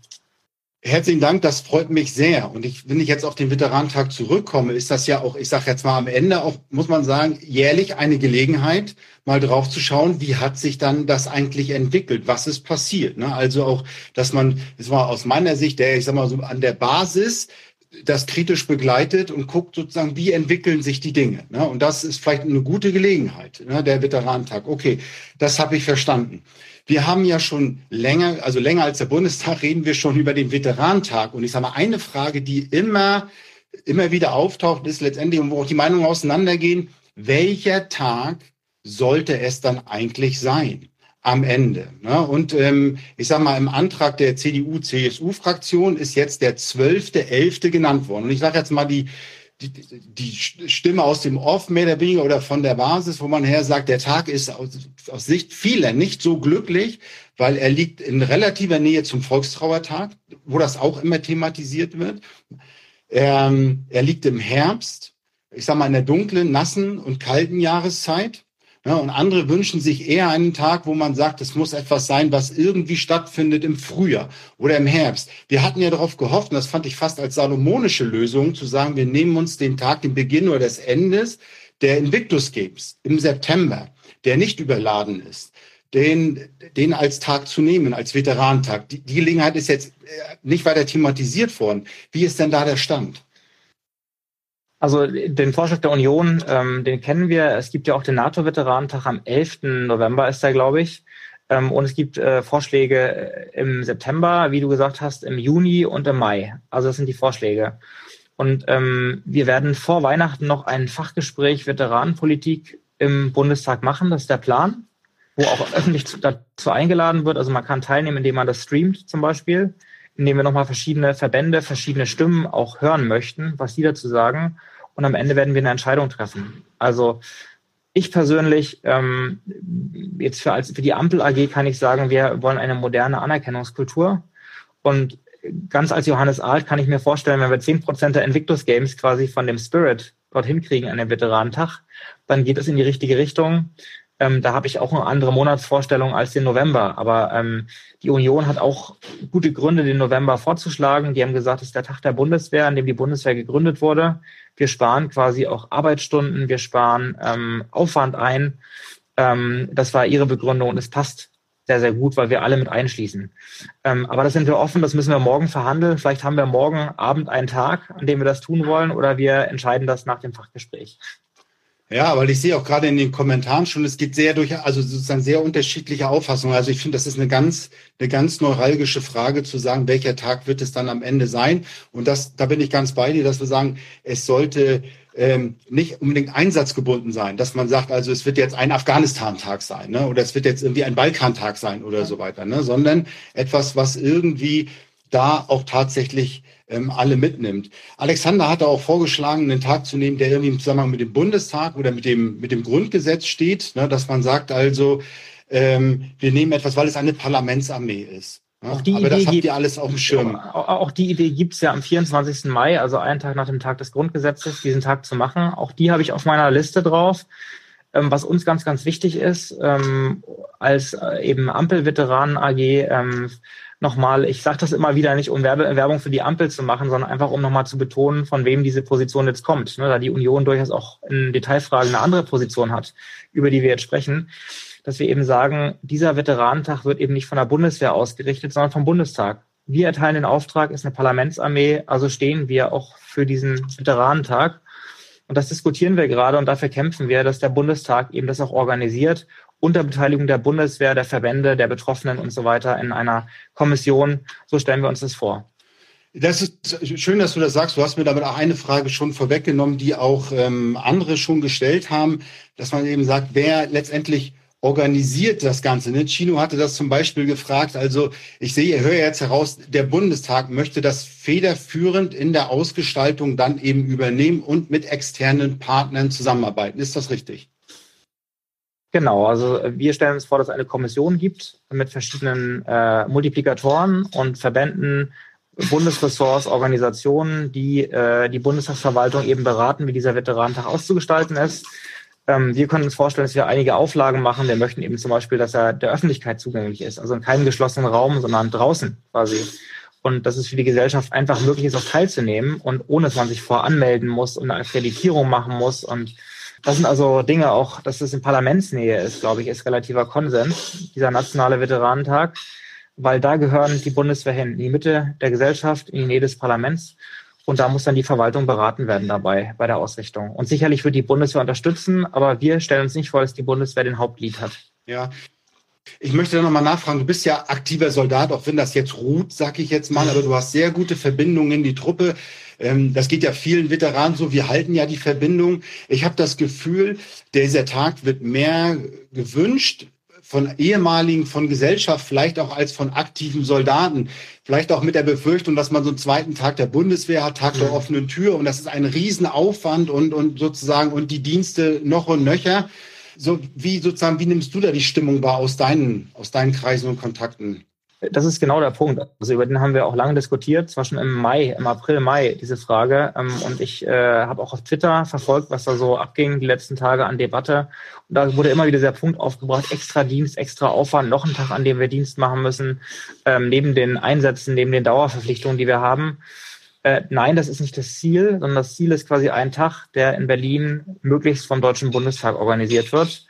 Herzlichen Dank, das freut mich sehr. Und ich, wenn ich jetzt auf den Veteranentag zurückkomme, ist das ja auch, ich sage jetzt mal am Ende auch, muss man sagen, jährlich eine Gelegenheit, mal drauf zu schauen, wie hat sich dann das eigentlich entwickelt, was ist passiert. Ne? Also auch, dass man, das war aus meiner Sicht, der, ich sag mal so an der Basis, das kritisch begleitet und guckt sozusagen, wie entwickeln sich die Dinge. Ne? Und das ist vielleicht eine gute Gelegenheit, ne? der Veteranentag. Okay, das habe ich verstanden. Wir haben ja schon länger, also länger als der Bundestag, reden wir schon über den Veteranentag. Und ich sage mal, eine Frage, die immer, immer wieder auftaucht, ist letztendlich, und wo auch die Meinungen auseinandergehen, welcher Tag sollte es dann eigentlich sein? Am Ende. Ne? Und ähm, ich sage mal, im Antrag der CDU-CSU-Fraktion ist jetzt der 12.11. genannt worden. Und ich sage jetzt mal die, die, die Stimme aus dem Off mehr oder weniger oder von der Basis, wo man her sagt, der Tag ist aus, aus Sicht vieler nicht so glücklich, weil er liegt in relativer Nähe zum Volkstrauertag, wo das auch immer thematisiert wird. Ähm, er liegt im Herbst, ich sage mal in der dunklen, nassen und kalten Jahreszeit. Ja, und andere wünschen sich eher einen Tag, wo man sagt, es muss etwas sein, was irgendwie stattfindet im Frühjahr oder im Herbst. Wir hatten ja darauf gehofft, und das fand ich fast als salomonische Lösung, zu sagen, wir nehmen uns den Tag, den Beginn oder des Endes der Invictus Games im September, der nicht überladen ist, den, den als Tag zu nehmen, als Veteranentag. Die, die Gelegenheit ist jetzt äh, nicht weiter thematisiert worden. Wie ist denn da der Stand? Also den Vorschlag der Union, ähm, den kennen wir. Es gibt ja auch den NATO-Veteranentag am 11. November ist der, glaube ich. Ähm, und es gibt äh, Vorschläge äh, im September, wie du gesagt hast, im Juni und im Mai. Also das sind die Vorschläge. Und ähm, wir werden vor Weihnachten noch ein Fachgespräch Veteranenpolitik im Bundestag machen. Das ist der Plan, wo auch öffentlich dazu eingeladen wird. Also man kann teilnehmen, indem man das streamt zum Beispiel, indem wir nochmal verschiedene Verbände, verschiedene Stimmen auch hören möchten, was die dazu sagen und am Ende werden wir eine Entscheidung treffen. Also ich persönlich, ähm, jetzt für, als, für die Ampel AG kann ich sagen, wir wollen eine moderne Anerkennungskultur. Und ganz als Johannes Alt kann ich mir vorstellen, wenn wir zehn Prozent der Invictus Games quasi von dem Spirit dorthin kriegen an dem Veteranentag, dann geht es in die richtige Richtung. Ähm, da habe ich auch eine andere Monatsvorstellung als den November. Aber ähm, die Union hat auch gute Gründe, den November vorzuschlagen. Die haben gesagt, es ist der Tag der Bundeswehr, an dem die Bundeswehr gegründet wurde. Wir sparen quasi auch Arbeitsstunden, wir sparen ähm, Aufwand ein. Ähm, das war ihre Begründung und es passt sehr, sehr gut, weil wir alle mit einschließen. Ähm, aber das sind wir offen, das müssen wir morgen verhandeln. Vielleicht haben wir morgen Abend einen Tag, an dem wir das tun wollen, oder wir entscheiden das nach dem Fachgespräch. Ja, weil ich sehe auch gerade in den Kommentaren schon, es gibt sehr durch, also sozusagen sehr unterschiedliche Auffassungen. Also ich finde, das ist eine ganz, eine ganz neuralgische Frage zu sagen, welcher Tag wird es dann am Ende sein? Und das, da bin ich ganz bei dir, dass wir sagen, es sollte ähm, nicht unbedingt einsatzgebunden sein, dass man sagt, also es wird jetzt ein Afghanistan-Tag sein, ne? oder es wird jetzt irgendwie ein Balkan-Tag sein oder so weiter, ne? sondern etwas, was irgendwie da auch tatsächlich ähm, alle mitnimmt. Alexander hatte auch vorgeschlagen, einen Tag zu nehmen, der irgendwie im Zusammenhang mit dem Bundestag oder mit dem, mit dem Grundgesetz steht, ne, dass man sagt also, ähm, wir nehmen etwas, weil es eine Parlamentsarmee ist. Ja, auch die aber Idee das habt ihr alles auf dem Schirm. Auch, auch die Idee gibt's ja am 24. Mai, also einen Tag nach dem Tag des Grundgesetzes, diesen Tag zu machen. Auch die habe ich auf meiner Liste drauf. Ähm, was uns ganz, ganz wichtig ist, ähm, als äh, eben Ampelveteranen AG, ähm, nochmal, ich sage das immer wieder nicht, um Werbung für die Ampel zu machen, sondern einfach, um nochmal zu betonen, von wem diese Position jetzt kommt. Ne, da die Union durchaus auch in Detailfragen eine andere Position hat, über die wir jetzt sprechen dass wir eben sagen, dieser Veteranentag wird eben nicht von der Bundeswehr ausgerichtet, sondern vom Bundestag. Wir erteilen den Auftrag, ist eine Parlamentsarmee, also stehen wir auch für diesen Veteranentag. Und das diskutieren wir gerade und dafür kämpfen wir, dass der Bundestag eben das auch organisiert, unter Beteiligung der Bundeswehr, der Verbände, der Betroffenen und so weiter in einer Kommission. So stellen wir uns das vor. Das ist schön, dass du das sagst. Du hast mir damit auch eine Frage schon vorweggenommen, die auch ähm, andere schon gestellt haben, dass man eben sagt, wer letztendlich organisiert das Ganze. Ne? Chino hatte das zum Beispiel gefragt. Also ich sehe, höre jetzt heraus, der Bundestag möchte das federführend in der Ausgestaltung dann eben übernehmen und mit externen Partnern zusammenarbeiten. Ist das richtig? Genau, also wir stellen uns vor, dass es eine Kommission gibt mit verschiedenen äh, Multiplikatoren und Verbänden, Bundesressorts, Organisationen, die äh, die Bundestagsverwaltung eben beraten, wie dieser Veteranentag auszugestalten ist. Ähm, wir können uns vorstellen, dass wir einige Auflagen machen. Wir möchten eben zum Beispiel, dass er der Öffentlichkeit zugänglich ist, also in keinem geschlossenen Raum, sondern draußen quasi. Und dass es für die Gesellschaft einfach möglich ist, auch teilzunehmen und ohne dass man sich voranmelden muss und eine Akkreditierung machen muss. Und das sind also Dinge auch, dass es in Parlamentsnähe ist, glaube ich, ist relativer Konsens, dieser nationale Veteranentag, weil da gehören die Bundeswehr hin, in die Mitte der Gesellschaft, in die Nähe des Parlaments. Und da muss dann die Verwaltung beraten werden dabei, bei der Ausrichtung. Und sicherlich wird die Bundeswehr unterstützen, aber wir stellen uns nicht vor, dass die Bundeswehr den Hauptlied hat. Ja. Ich möchte da nochmal nachfragen, du bist ja aktiver Soldat, auch wenn das jetzt ruht, sag ich jetzt mal, aber du hast sehr gute Verbindungen in die Truppe. Ähm, das geht ja vielen Veteranen so, wir halten ja die Verbindung. Ich habe das Gefühl, dieser Tag wird mehr gewünscht, von ehemaligen, von Gesellschaft, vielleicht auch als von aktiven Soldaten, vielleicht auch mit der Befürchtung, dass man so einen zweiten Tag der Bundeswehr hat, Tag der mhm. offenen Tür und das ist ein Riesenaufwand und, und sozusagen und die Dienste noch und nöcher. So, wie sozusagen, wie nimmst du da die Stimmung wahr aus deinen, aus deinen Kreisen und Kontakten? Das ist genau der Punkt. Also über den haben wir auch lange diskutiert, zwar schon im Mai, im April, Mai, diese Frage. Ähm, und ich äh, habe auch auf Twitter verfolgt, was da so abging die letzten Tage an Debatte. Und da wurde immer wieder der Punkt aufgebracht, extra Dienst, extra Aufwand, noch ein Tag, an dem wir Dienst machen müssen, ähm, neben den Einsätzen, neben den Dauerverpflichtungen, die wir haben. Äh, nein, das ist nicht das Ziel, sondern das Ziel ist quasi ein Tag, der in Berlin möglichst vom Deutschen Bundestag organisiert wird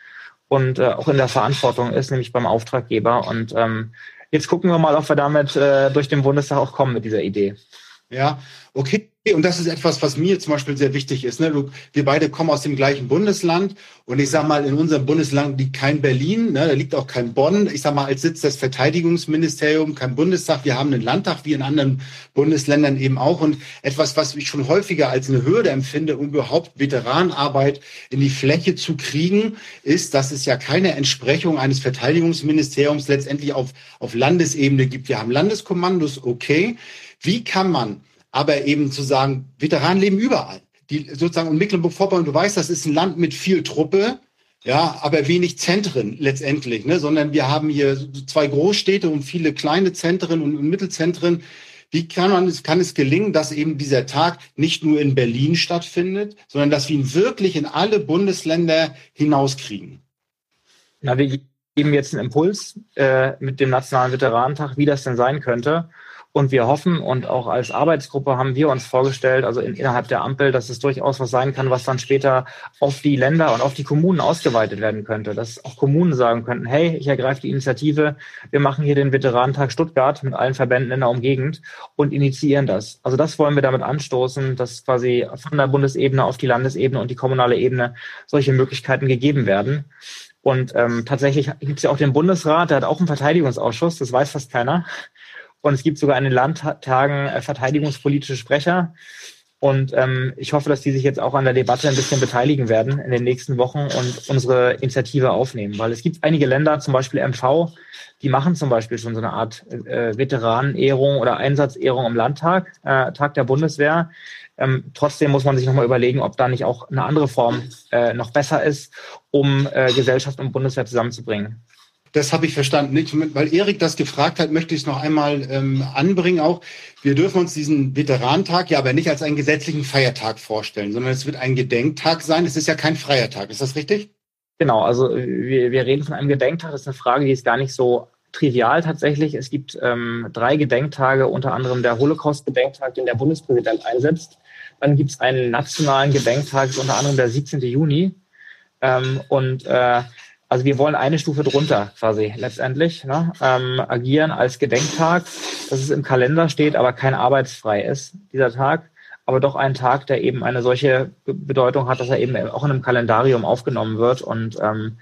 und äh, auch in der Verantwortung ist, nämlich beim Auftraggeber. Und ähm, Jetzt gucken wir mal, ob wir damit äh, durch den Bundestag auch kommen mit dieser Idee. Ja, okay. Und das ist etwas, was mir zum Beispiel sehr wichtig ist. Ne? Wir beide kommen aus dem gleichen Bundesland und ich sage mal, in unserem Bundesland liegt kein Berlin, ne? da liegt auch kein Bonn. Ich sage mal, als Sitz des Verteidigungsministeriums, kein Bundestag. Wir haben einen Landtag wie in anderen Bundesländern eben auch. Und etwas, was ich schon häufiger als eine Hürde empfinde, um überhaupt Veteranenarbeit in die Fläche zu kriegen, ist, dass es ja keine Entsprechung eines Verteidigungsministeriums letztendlich auf, auf Landesebene gibt. Wir haben Landeskommandos, okay. Wie kann man aber eben zu sagen, Veteranen leben überall. Die sozusagen in Mecklenburg-Vorpommern, du weißt, das ist ein Land mit viel Truppe, ja, aber wenig Zentren letztendlich, ne, sondern wir haben hier zwei Großstädte und viele kleine Zentren und, und Mittelzentren. Wie kann man es, kann es gelingen, dass eben dieser Tag nicht nur in Berlin stattfindet, sondern dass wir ihn wirklich in alle Bundesländer hinauskriegen? Na, wir geben jetzt einen Impuls äh, mit dem Nationalen Veteranentag, wie das denn sein könnte. Und wir hoffen und auch als Arbeitsgruppe haben wir uns vorgestellt, also in, innerhalb der Ampel, dass es durchaus was sein kann, was dann später auf die Länder und auf die Kommunen ausgeweitet werden könnte. Dass auch Kommunen sagen könnten, hey, ich ergreife die Initiative, wir machen hier den Veteranentag Stuttgart mit allen Verbänden in der Umgegend und initiieren das. Also das wollen wir damit anstoßen, dass quasi von der Bundesebene auf die Landesebene und die kommunale Ebene solche Möglichkeiten gegeben werden. Und ähm, tatsächlich gibt es ja auch den Bundesrat, der hat auch einen Verteidigungsausschuss, das weiß fast keiner. Und es gibt sogar in den Landtagen äh, verteidigungspolitische Sprecher. Und ähm, ich hoffe, dass die sich jetzt auch an der Debatte ein bisschen beteiligen werden in den nächsten Wochen und unsere Initiative aufnehmen. Weil es gibt einige Länder, zum Beispiel MV, die machen zum Beispiel schon so eine Art äh, Veteranenehrung oder Einsatzehrung im Landtag, äh, Tag der Bundeswehr. Ähm, trotzdem muss man sich nochmal überlegen, ob da nicht auch eine andere Form äh, noch besser ist, um äh, Gesellschaft und Bundeswehr zusammenzubringen. Das habe ich verstanden. Nicht, weil Erik das gefragt hat, möchte ich es noch einmal ähm, anbringen auch. Wir dürfen uns diesen Veteranentag ja aber nicht als einen gesetzlichen Feiertag vorstellen, sondern es wird ein Gedenktag sein. Es ist ja kein freier Tag. Ist das richtig? Genau, also wir, wir reden von einem Gedenktag. Das ist eine Frage, die ist gar nicht so trivial tatsächlich. Es gibt ähm, drei Gedenktage, unter anderem der Holocaust-Gedenktag, den der Bundespräsident einsetzt. Dann gibt es einen nationalen Gedenktag, unter anderem der 17. Juni. Ähm, und äh, also wir wollen eine Stufe drunter quasi letztendlich ne, ähm, agieren als Gedenktag, dass es im Kalender steht, aber kein arbeitsfrei ist, dieser Tag, aber doch ein Tag, der eben eine solche Bedeutung hat, dass er eben auch in einem Kalendarium aufgenommen wird und ähm,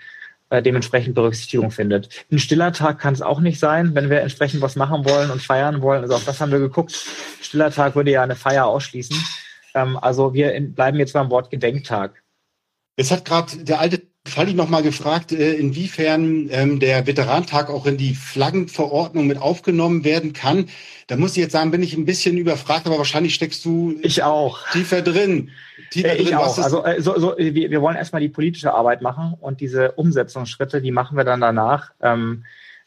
äh, dementsprechend Berücksichtigung findet. Ein stiller Tag kann es auch nicht sein, wenn wir entsprechend was machen wollen und feiern wollen. Also auf das haben wir geguckt. Stiller Tag würde ja eine Feier ausschließen. Ähm, also wir in, bleiben jetzt beim Wort Gedenktag. Es hat gerade der alte Falli noch mal gefragt, äh, inwiefern ähm, der Veterantag auch in die Flaggenverordnung mit aufgenommen werden kann. Da muss ich jetzt sagen, bin ich ein bisschen überfragt, aber wahrscheinlich steckst du ich auch. tiefer drin. Tiefer ich drin. auch. Also äh, so, so, wir, wir wollen erstmal die politische Arbeit machen und diese Umsetzungsschritte, die machen wir dann danach. Ähm,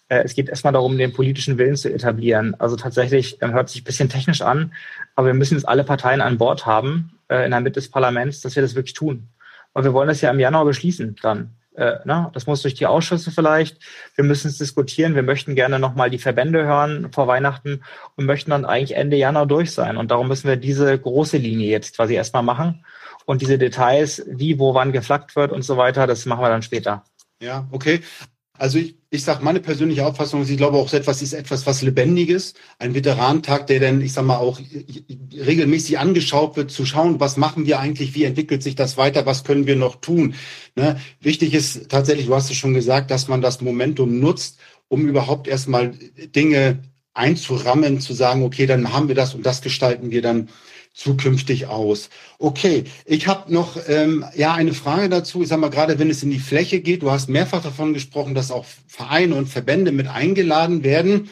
äh, es geht erstmal darum, den politischen Willen zu etablieren. Also tatsächlich ähm, hört sich ein bisschen technisch an, aber wir müssen jetzt alle Parteien an Bord haben äh, in der Mitte des Parlaments, dass wir das wirklich tun. Und wir wollen das ja im Januar beschließen dann. Äh, ne? Das muss durch die Ausschüsse vielleicht. Wir müssen es diskutieren. Wir möchten gerne nochmal die Verbände hören vor Weihnachten und möchten dann eigentlich Ende Januar durch sein. Und darum müssen wir diese große Linie jetzt quasi erstmal machen. Und diese Details, wie, wo, wann geflaggt wird und so weiter, das machen wir dann später. Ja, okay. Also ich, ich sage, meine persönliche Auffassung ist, ich glaube auch, etwas ist etwas, was Lebendiges. Ein Veteranentag, der dann, ich sag mal, auch regelmäßig angeschaut wird, zu schauen, was machen wir eigentlich, wie entwickelt sich das weiter, was können wir noch tun. Ne? Wichtig ist tatsächlich, du hast es schon gesagt, dass man das Momentum nutzt, um überhaupt erstmal Dinge einzurammen, zu sagen, okay, dann haben wir das und das gestalten wir dann zukünftig aus. Okay, ich habe noch ähm, ja eine Frage dazu. Ich sage mal gerade, wenn es in die Fläche geht, du hast mehrfach davon gesprochen, dass auch Vereine und Verbände mit eingeladen werden.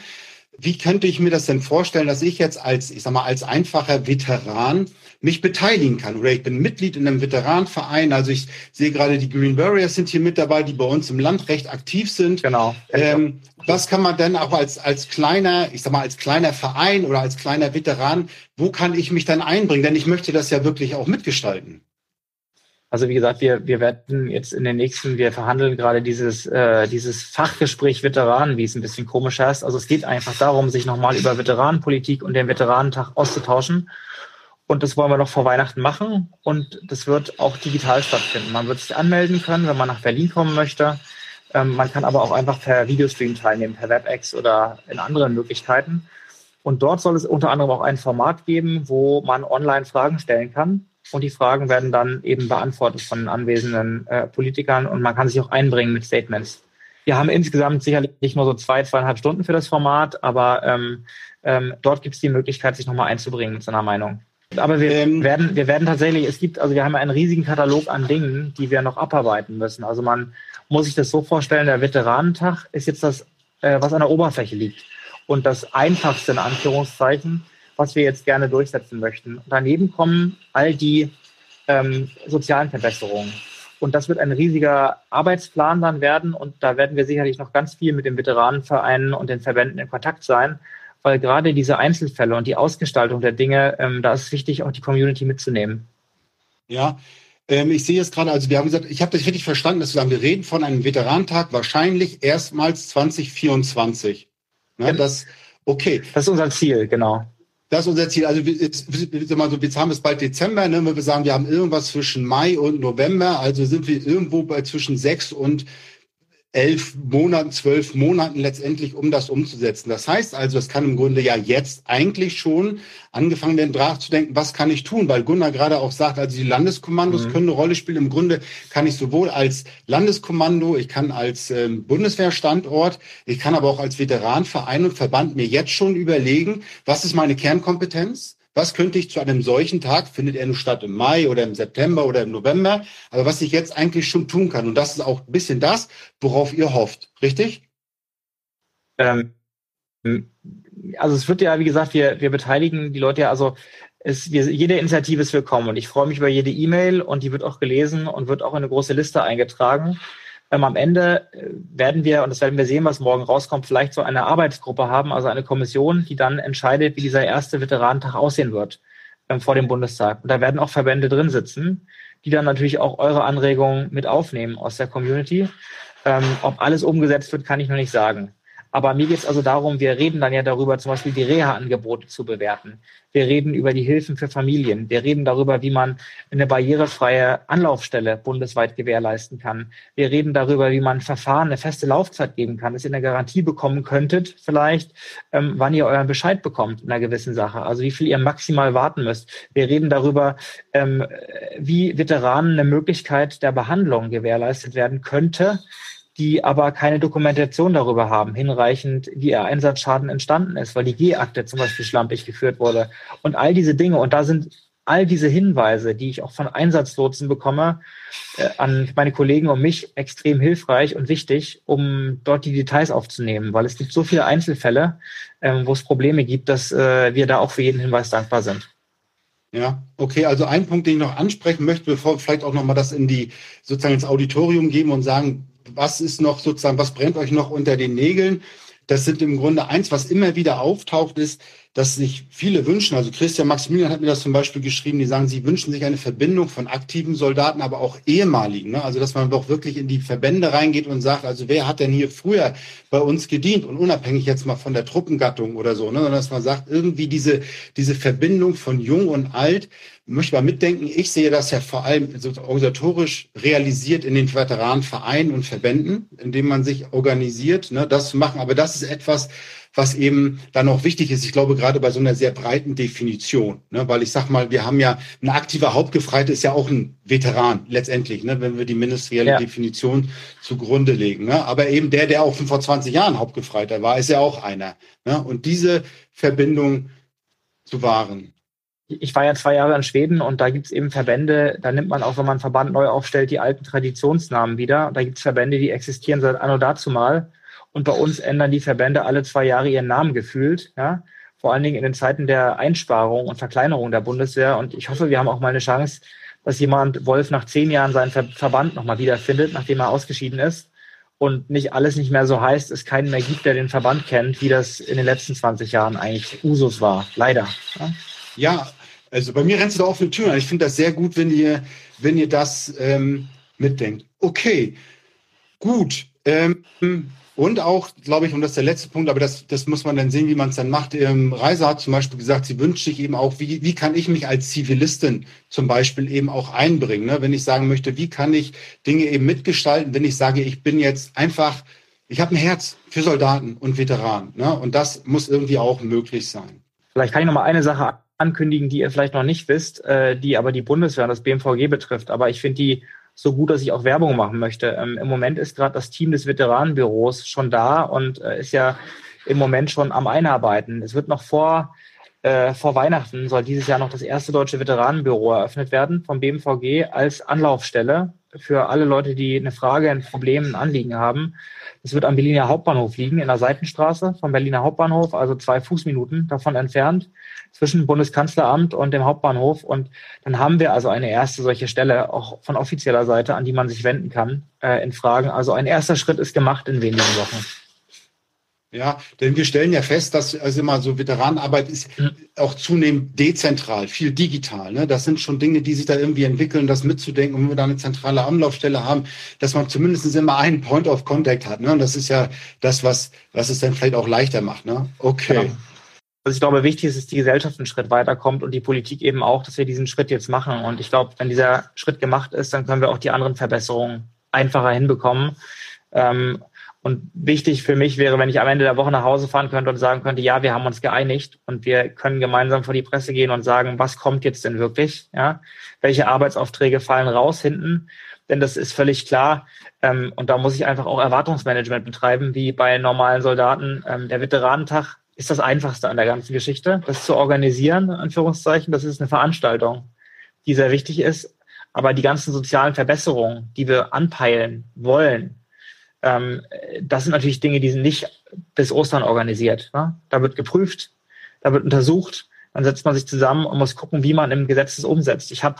Wie könnte ich mir das denn vorstellen, dass ich jetzt als, ich sag mal, als einfacher Veteran mich beteiligen kann. Oder ich bin Mitglied in einem Veteranenverein. Also ich sehe gerade, die Green Warriors sind hier mit dabei, die bei uns im Land recht aktiv sind. Genau. Ähm, was kann man denn auch als, als kleiner, ich sag mal, als kleiner Verein oder als kleiner Veteran, wo kann ich mich dann einbringen? Denn ich möchte das ja wirklich auch mitgestalten. Also wie gesagt, wir, wir werden jetzt in den nächsten, wir verhandeln gerade dieses, äh, dieses Fachgespräch Veteranen, wie es ein bisschen komisch heißt. Also es geht einfach darum, sich nochmal über Veteranenpolitik und den Veteranentag auszutauschen. Und das wollen wir noch vor Weihnachten machen. Und das wird auch digital stattfinden. Man wird sich anmelden können, wenn man nach Berlin kommen möchte. Ähm, man kann aber auch einfach per Videostream teilnehmen, per WebEx oder in anderen Möglichkeiten. Und dort soll es unter anderem auch ein Format geben, wo man online Fragen stellen kann. Und die Fragen werden dann eben beantwortet von anwesenden äh, Politikern und man kann sich auch einbringen mit Statements. Wir haben insgesamt sicherlich nicht nur so zwei, zweieinhalb Stunden für das Format, aber ähm, ähm, dort gibt es die Möglichkeit, sich nochmal einzubringen mit seiner Meinung. Aber wir ähm, werden, wir werden tatsächlich, es gibt, also wir haben einen riesigen Katalog an Dingen, die wir noch abarbeiten müssen. Also man muss sich das so vorstellen, der Veteranentag ist jetzt das, äh, was an der Oberfläche liegt. Und das einfachste in Anführungszeichen, was wir jetzt gerne durchsetzen möchten. daneben kommen all die ähm, sozialen Verbesserungen. Und das wird ein riesiger Arbeitsplan dann werden. Und da werden wir sicherlich noch ganz viel mit den Veteranenvereinen und den Verbänden in Kontakt sein, weil gerade diese Einzelfälle und die Ausgestaltung der Dinge, ähm, da ist es wichtig, auch die Community mitzunehmen. Ja, ähm, ich sehe jetzt gerade, also wir haben gesagt, ich habe das richtig verstanden, dass wir sagen, wir reden von einem Veteranentag wahrscheinlich erstmals 2024. Ne, das, okay. Das ist unser Ziel, genau. Das ist unser Ziel. Also jetzt, jetzt, mal so, jetzt haben wir es bald Dezember, ne? wenn wir sagen, wir haben irgendwas zwischen Mai und November, also sind wir irgendwo bei zwischen sechs und elf Monaten, zwölf Monaten letztendlich, um das umzusetzen. Das heißt also, es kann im Grunde ja jetzt eigentlich schon angefangen werden, nachzudenken, was kann ich tun? Weil Gunnar gerade auch sagt, also die Landeskommandos mhm. können eine Rolle spielen. Im Grunde kann ich sowohl als Landeskommando, ich kann als ähm, Bundeswehrstandort, ich kann aber auch als Veteranverein und Verband mir jetzt schon überlegen, was ist meine Kernkompetenz? Was könnte ich zu einem solchen Tag, findet er nur statt im Mai oder im September oder im November, aber was ich jetzt eigentlich schon tun kann. Und das ist auch ein bisschen das, worauf ihr hofft, richtig? Ähm, also es wird ja, wie gesagt, wir, wir beteiligen die Leute ja, also es, wir, jede Initiative ist willkommen und ich freue mich über jede E-Mail und die wird auch gelesen und wird auch in eine große Liste eingetragen. Ähm, am Ende äh, werden wir, und das werden wir sehen, was morgen rauskommt, vielleicht so eine Arbeitsgruppe haben, also eine Kommission, die dann entscheidet, wie dieser erste Veteranentag aussehen wird ähm, vor dem Bundestag. Und da werden auch Verbände drin sitzen, die dann natürlich auch eure Anregungen mit aufnehmen aus der Community. Ähm, ob alles umgesetzt wird, kann ich noch nicht sagen. Aber mir geht es also darum, wir reden dann ja darüber, zum Beispiel die Reha-Angebote zu bewerten. Wir reden über die Hilfen für Familien. Wir reden darüber, wie man eine barrierefreie Anlaufstelle bundesweit gewährleisten kann. Wir reden darüber, wie man Verfahren eine feste Laufzeit geben kann, dass ihr eine Garantie bekommen könntet, vielleicht, ähm, wann ihr euren Bescheid bekommt in einer gewissen Sache. Also wie viel ihr maximal warten müsst. Wir reden darüber, ähm, wie Veteranen eine Möglichkeit der Behandlung gewährleistet werden könnte, die aber keine Dokumentation darüber haben, hinreichend, wie ihr Einsatzschaden entstanden ist, weil die G-Akte zum Beispiel schlampig geführt wurde. Und all diese Dinge, und da sind all diese Hinweise, die ich auch von Einsatzlotsen bekomme, äh, an meine Kollegen und mich extrem hilfreich und wichtig, um dort die Details aufzunehmen, weil es gibt so viele Einzelfälle, ähm, wo es Probleme gibt, dass äh, wir da auch für jeden Hinweis dankbar sind. Ja, okay, also ein Punkt, den ich noch ansprechen möchte, bevor wir vielleicht auch nochmal das in die sozusagen ins Auditorium geben und sagen, was ist noch sozusagen, was brennt euch noch unter den Nägeln? Das sind im Grunde eins, was immer wieder auftaucht, ist, dass sich viele wünschen. Also Christian Maximilian hat mir das zum Beispiel geschrieben, die sagen, sie wünschen sich eine Verbindung von aktiven Soldaten, aber auch ehemaligen. Ne? Also dass man doch wirklich in die Verbände reingeht und sagt, also wer hat denn hier früher bei uns gedient und unabhängig jetzt mal von der Truppengattung oder so, ne? sondern dass man sagt, irgendwie diese, diese Verbindung von jung und alt, möchte mal mitdenken. Ich sehe das ja vor allem organisatorisch realisiert in den Veteranenvereinen und Verbänden, indem man sich organisiert, ne, das zu machen. Aber das ist etwas, was eben dann auch wichtig ist. Ich glaube, gerade bei so einer sehr breiten Definition, ne, weil ich sag mal, wir haben ja ein aktiver Hauptgefreiter ist ja auch ein Veteran letztendlich, ne, wenn wir die ministerielle ja. Definition zugrunde legen. Ne. Aber eben der, der auch vor 20 Jahren Hauptgefreiter war, ist ja auch einer. Ne. Und diese Verbindung zu wahren ich war ja zwei Jahre in Schweden und da gibt es eben Verbände, da nimmt man auch, wenn man einen Verband neu aufstellt, die alten Traditionsnamen wieder. Da gibt es Verbände, die existieren seit anno dazu mal. Und bei uns ändern die Verbände alle zwei Jahre ihren Namen gefühlt. Ja? Vor allen Dingen in den Zeiten der Einsparung und Verkleinerung der Bundeswehr. Und ich hoffe, wir haben auch mal eine Chance, dass jemand Wolf nach zehn Jahren seinen Ver Verband nochmal wiederfindet, nachdem er ausgeschieden ist. Und nicht alles nicht mehr so heißt, es keinen mehr gibt, der den Verband kennt, wie das in den letzten 20 Jahren eigentlich Usus war. Leider. Ja? Ja, also bei mir rennst du da offene Türen. Ich finde das sehr gut, wenn ihr, wenn ihr das ähm, mitdenkt. Okay, gut. Ähm, und auch, glaube ich, und das ist der letzte Punkt, aber das, das muss man dann sehen, wie man es dann macht. Ähm, Reiser hat zum Beispiel gesagt, sie wünscht sich eben auch, wie, wie kann ich mich als Zivilistin zum Beispiel eben auch einbringen, ne? wenn ich sagen möchte, wie kann ich Dinge eben mitgestalten, wenn ich sage, ich bin jetzt einfach, ich habe ein Herz für Soldaten und Veteranen. Ne? Und das muss irgendwie auch möglich sein. Vielleicht kann ich noch mal eine Sache ankündigen, die ihr vielleicht noch nicht wisst, äh, die aber die Bundeswehr und das BMVG betrifft. Aber ich finde die so gut, dass ich auch Werbung machen möchte. Ähm, Im Moment ist gerade das Team des Veteranenbüros schon da und äh, ist ja im Moment schon am Einarbeiten. Es wird noch vor, äh, vor Weihnachten, soll dieses Jahr noch das erste deutsche Veteranenbüro eröffnet werden vom BMVG als Anlaufstelle für alle Leute, die eine Frage, ein Problem, ein Anliegen haben. Es wird am Berliner Hauptbahnhof liegen, in der Seitenstraße vom Berliner Hauptbahnhof, also zwei Fußminuten davon entfernt, zwischen Bundeskanzleramt und dem Hauptbahnhof. Und dann haben wir also eine erste solche Stelle, auch von offizieller Seite, an die man sich wenden kann äh, in Fragen. Also ein erster Schritt ist gemacht in wenigen Wochen. Ja, denn wir stellen ja fest, dass also immer so Veteranenarbeit ist auch zunehmend dezentral, viel digital. Ne? Das sind schon Dinge, die sich da irgendwie entwickeln, das mitzudenken. Und wenn wir da eine zentrale Anlaufstelle haben, dass man zumindest immer einen Point of Contact hat. Ne? Und das ist ja das, was, was es dann vielleicht auch leichter macht. Ne? Okay. Genau. Also ich glaube, wichtig ist, dass die Gesellschaft einen Schritt weiterkommt und die Politik eben auch, dass wir diesen Schritt jetzt machen. Und ich glaube, wenn dieser Schritt gemacht ist, dann können wir auch die anderen Verbesserungen einfacher hinbekommen. Ähm, und wichtig für mich wäre, wenn ich am Ende der Woche nach Hause fahren könnte und sagen könnte, ja, wir haben uns geeinigt und wir können gemeinsam vor die Presse gehen und sagen, was kommt jetzt denn wirklich? Ja, welche Arbeitsaufträge fallen raus hinten? Denn das ist völlig klar. Ähm, und da muss ich einfach auch Erwartungsmanagement betreiben, wie bei normalen Soldaten. Ähm, der Veteranentag ist das Einfachste an der ganzen Geschichte. Das zu organisieren, in Anführungszeichen, das ist eine Veranstaltung, die sehr wichtig ist. Aber die ganzen sozialen Verbesserungen, die wir anpeilen wollen, ähm, das sind natürlich Dinge, die sind nicht bis Ostern organisiert. Ne? Da wird geprüft, da wird untersucht, dann setzt man sich zusammen und muss gucken, wie man im Gesetz das umsetzt. Ich habe,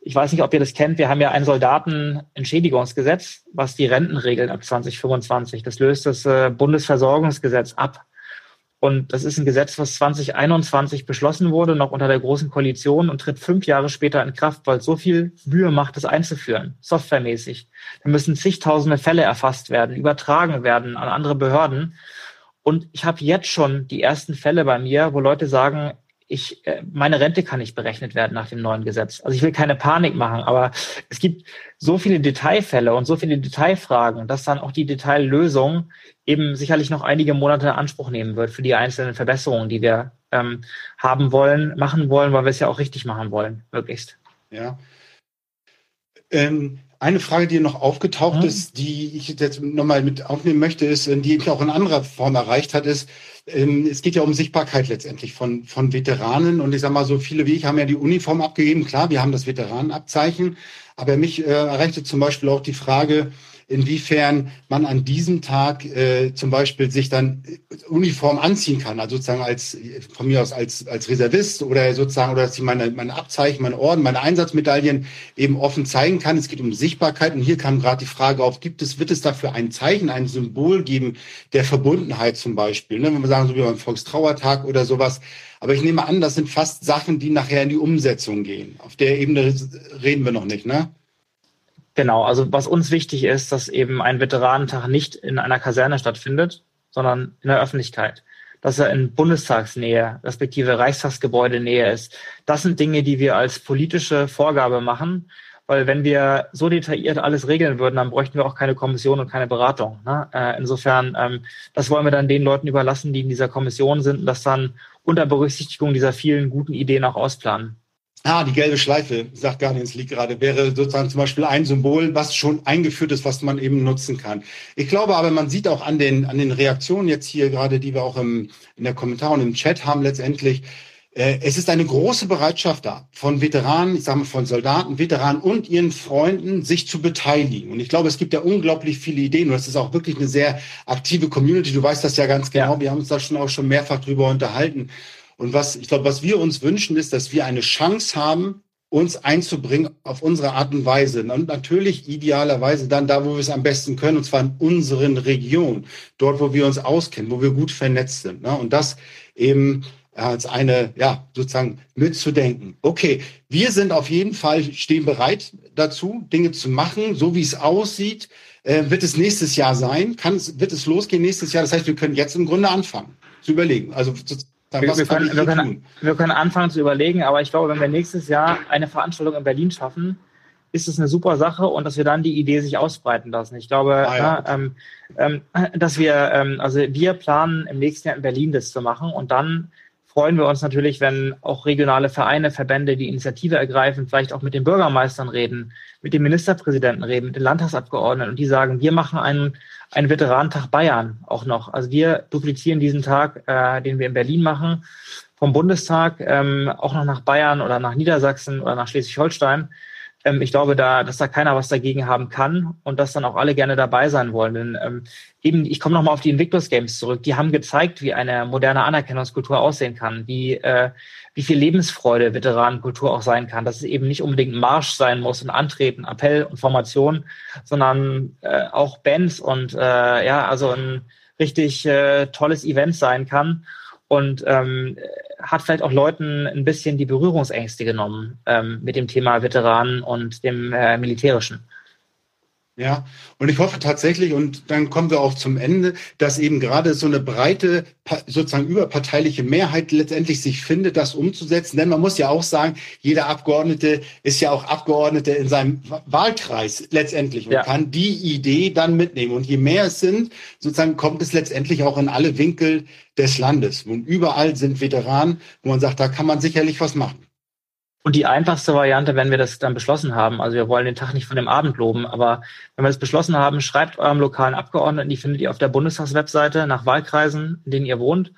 ich weiß nicht, ob ihr das kennt, wir haben ja ein Soldatenentschädigungsgesetz, was die Renten regelt ab 2025. Das löst das äh, Bundesversorgungsgesetz ab. Und das ist ein Gesetz, was 2021 beschlossen wurde, noch unter der Großen Koalition und tritt fünf Jahre später in Kraft, weil es so viel Mühe macht, das einzuführen, softwaremäßig. Da müssen zigtausende Fälle erfasst werden, übertragen werden an andere Behörden. Und ich habe jetzt schon die ersten Fälle bei mir, wo Leute sagen, ich, äh, meine Rente kann nicht berechnet werden nach dem neuen Gesetz. Also ich will keine Panik machen, aber es gibt so viele Detailfälle und so viele Detailfragen, dass dann auch die Detaillösung eben sicherlich noch einige Monate in Anspruch nehmen wird für die einzelnen Verbesserungen, die wir ähm, haben wollen, machen wollen, weil wir es ja auch richtig machen wollen, möglichst. Ja. Ähm, eine Frage, die noch aufgetaucht mhm. ist, die ich jetzt nochmal mit aufnehmen möchte, ist, die mich auch in anderer Form erreicht hat, ist, ähm, es geht ja um Sichtbarkeit letztendlich von, von Veteranen. Und ich sage mal, so viele wie ich haben ja die Uniform abgegeben. Klar, wir haben das Veteranenabzeichen. Aber mich äh, erreichte zum Beispiel auch die Frage, inwiefern man an diesem Tag äh, zum Beispiel sich dann Uniform anziehen kann, also sozusagen als von mir aus als als Reservist oder sozusagen oder dass ich meine meine Abzeichen, meine Orden, meine Einsatzmedaillen eben offen zeigen kann. Es geht um Sichtbarkeit und hier kam gerade die Frage auf: Gibt es wird es dafür ein Zeichen, ein Symbol geben der Verbundenheit zum Beispiel? Ne? Wenn wir sagen so wie beim Volkstrauertag oder sowas. Aber ich nehme an, das sind fast Sachen, die nachher in die Umsetzung gehen. Auf der Ebene reden wir noch nicht, ne? Genau, also was uns wichtig ist, dass eben ein Veteranentag nicht in einer Kaserne stattfindet, sondern in der Öffentlichkeit. Dass er in Bundestagsnähe, respektive Reichstagsgebäudenähe ist. Das sind Dinge, die wir als politische Vorgabe machen, weil wenn wir so detailliert alles regeln würden, dann bräuchten wir auch keine Kommission und keine Beratung. Ne? Äh, insofern, ähm, das wollen wir dann den Leuten überlassen, die in dieser Kommission sind und das dann unter Berücksichtigung dieser vielen guten Ideen auch ausplanen. Ah, die gelbe Schleife, sagt Guardians League gerade, wäre sozusagen zum Beispiel ein Symbol, was schon eingeführt ist, was man eben nutzen kann. Ich glaube aber, man sieht auch an den, an den Reaktionen jetzt hier gerade, die wir auch im, in der Kommentar und im Chat haben letztendlich, äh, es ist eine große Bereitschaft da von Veteranen, ich sage mal von Soldaten, Veteranen und ihren Freunden, sich zu beteiligen. Und ich glaube, es gibt ja unglaublich viele Ideen und das ist auch wirklich eine sehr aktive Community. Du weißt das ja ganz genau. Wir haben uns da schon auch schon mehrfach drüber unterhalten. Und was, ich glaube, was wir uns wünschen, ist, dass wir eine Chance haben, uns einzubringen auf unsere Art und Weise. Und natürlich idealerweise dann da, wo wir es am besten können, und zwar in unseren Regionen, dort, wo wir uns auskennen, wo wir gut vernetzt sind. Ne? Und das eben als eine, ja, sozusagen mitzudenken. Okay, wir sind auf jeden Fall, stehen bereit dazu, Dinge zu machen, so wie es aussieht. Äh, wird es nächstes Jahr sein? Kann es, wird es losgehen nächstes Jahr? Das heißt, wir können jetzt im Grunde anfangen zu überlegen. Also wir, wir, können, wir, können, wir, können, anfangen zu überlegen, aber ich glaube, wenn wir nächstes Jahr eine Veranstaltung in Berlin schaffen, ist es eine super Sache und dass wir dann die Idee sich ausbreiten lassen. Ich glaube, ah, ja. na, ähm, ähm, dass wir, ähm, also wir planen im nächsten Jahr in Berlin das zu machen und dann freuen wir uns natürlich, wenn auch regionale Vereine, Verbände die Initiative ergreifen, vielleicht auch mit den Bürgermeistern reden, mit dem Ministerpräsidenten reden, mit den Landtagsabgeordneten und die sagen, wir machen einen, einen Veteranentag Bayern auch noch. Also wir duplizieren diesen Tag, äh, den wir in Berlin machen, vom Bundestag ähm, auch noch nach Bayern oder nach Niedersachsen oder nach Schleswig-Holstein. Ähm, ich glaube, da, dass da keiner was dagegen haben kann und dass dann auch alle gerne dabei sein wollen. Denn ähm, eben, ich komme nochmal auf die Invictus Games zurück. Die haben gezeigt, wie eine moderne Anerkennungskultur aussehen kann, wie, äh, wie viel Lebensfreude Veteranenkultur auch sein kann, dass es eben nicht unbedingt Marsch sein muss und Antreten, Appell und Formation, sondern äh, auch Bands und äh, ja, also ein richtig äh, tolles Event sein kann und ähm, hat vielleicht auch Leuten ein bisschen die Berührungsängste genommen ähm, mit dem Thema Veteranen und dem äh, Militärischen. Ja, und ich hoffe tatsächlich, und dann kommen wir auch zum Ende, dass eben gerade so eine breite, sozusagen überparteiliche Mehrheit letztendlich sich findet, das umzusetzen. Denn man muss ja auch sagen, jeder Abgeordnete ist ja auch Abgeordnete in seinem Wahlkreis letztendlich und ja. kann die Idee dann mitnehmen. Und je mehr es sind, sozusagen kommt es letztendlich auch in alle Winkel des Landes. Und überall sind Veteranen, wo man sagt, da kann man sicherlich was machen. Und die einfachste Variante, wenn wir das dann beschlossen haben, also wir wollen den Tag nicht von dem Abend loben, aber wenn wir das beschlossen haben, schreibt eurem lokalen Abgeordneten, die findet ihr auf der Bundestagswebseite nach Wahlkreisen, in denen ihr wohnt,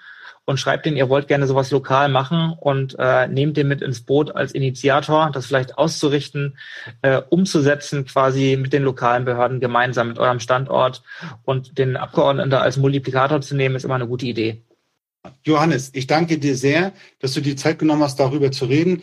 und schreibt denen, ihr wollt gerne sowas lokal machen und äh, nehmt den mit ins Boot als Initiator, das vielleicht auszurichten, äh, umzusetzen, quasi mit den lokalen Behörden gemeinsam mit eurem Standort und den Abgeordneten da als Multiplikator zu nehmen, ist immer eine gute Idee. Johannes, ich danke dir sehr, dass du die Zeit genommen hast, darüber zu reden.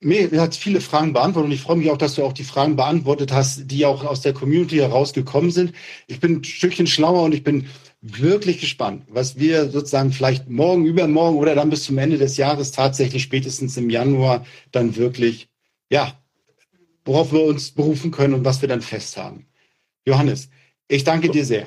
Mir hat viele Fragen beantwortet und ich freue mich auch, dass du auch die Fragen beantwortet hast, die auch aus der Community herausgekommen sind. Ich bin ein Stückchen schlauer und ich bin wirklich gespannt, was wir sozusagen vielleicht morgen, übermorgen oder dann bis zum Ende des Jahres tatsächlich spätestens im Januar dann wirklich, ja, worauf wir uns berufen können und was wir dann fest haben. Johannes, ich danke dir sehr.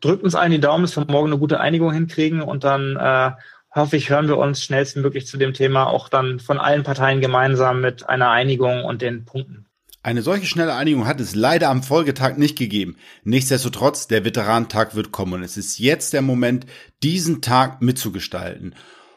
Drückt uns allen die Daumen, dass wir morgen eine gute Einigung hinkriegen und dann äh, hoffe ich, hören wir uns schnellstmöglich zu dem Thema auch dann von allen Parteien gemeinsam mit einer Einigung und den Punkten. Eine solche schnelle Einigung hat es leider am Folgetag nicht gegeben. Nichtsdestotrotz, der Veteranentag wird kommen und es ist jetzt der Moment, diesen Tag mitzugestalten.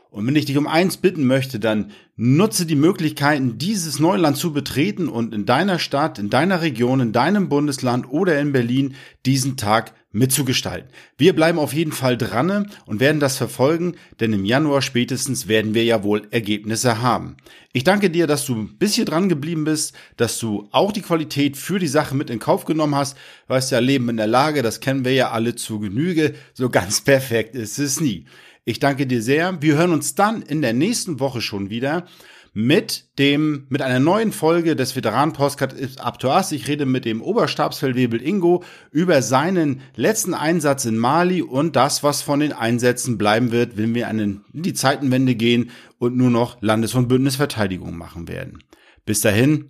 Und wenn ich dich um eins bitten möchte, dann nutze die Möglichkeiten, dieses Neuland zu betreten und in deiner Stadt, in deiner Region, in deinem Bundesland oder in Berlin diesen Tag mitzugestalten. Wir bleiben auf jeden Fall dran und werden das verfolgen, denn im Januar spätestens werden wir ja wohl Ergebnisse haben. Ich danke dir, dass du bis hier dran geblieben bist, dass du auch die Qualität für die Sache mit in Kauf genommen hast. Weißt ja, Leben in der Lage, das kennen wir ja alle zu Genüge. So ganz perfekt ist es nie. Ich danke dir sehr. Wir hören uns dann in der nächsten Woche schon wieder mit dem, mit einer neuen Folge des Veteranen-Postcard Up to Us. Ich rede mit dem Oberstabsfeldwebel Ingo über seinen letzten Einsatz in Mali und das, was von den Einsätzen bleiben wird, wenn wir in die Zeitenwende gehen und nur noch Landes- und Bündnisverteidigung machen werden. Bis dahin,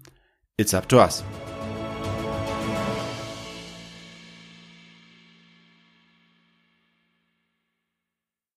it's up to us.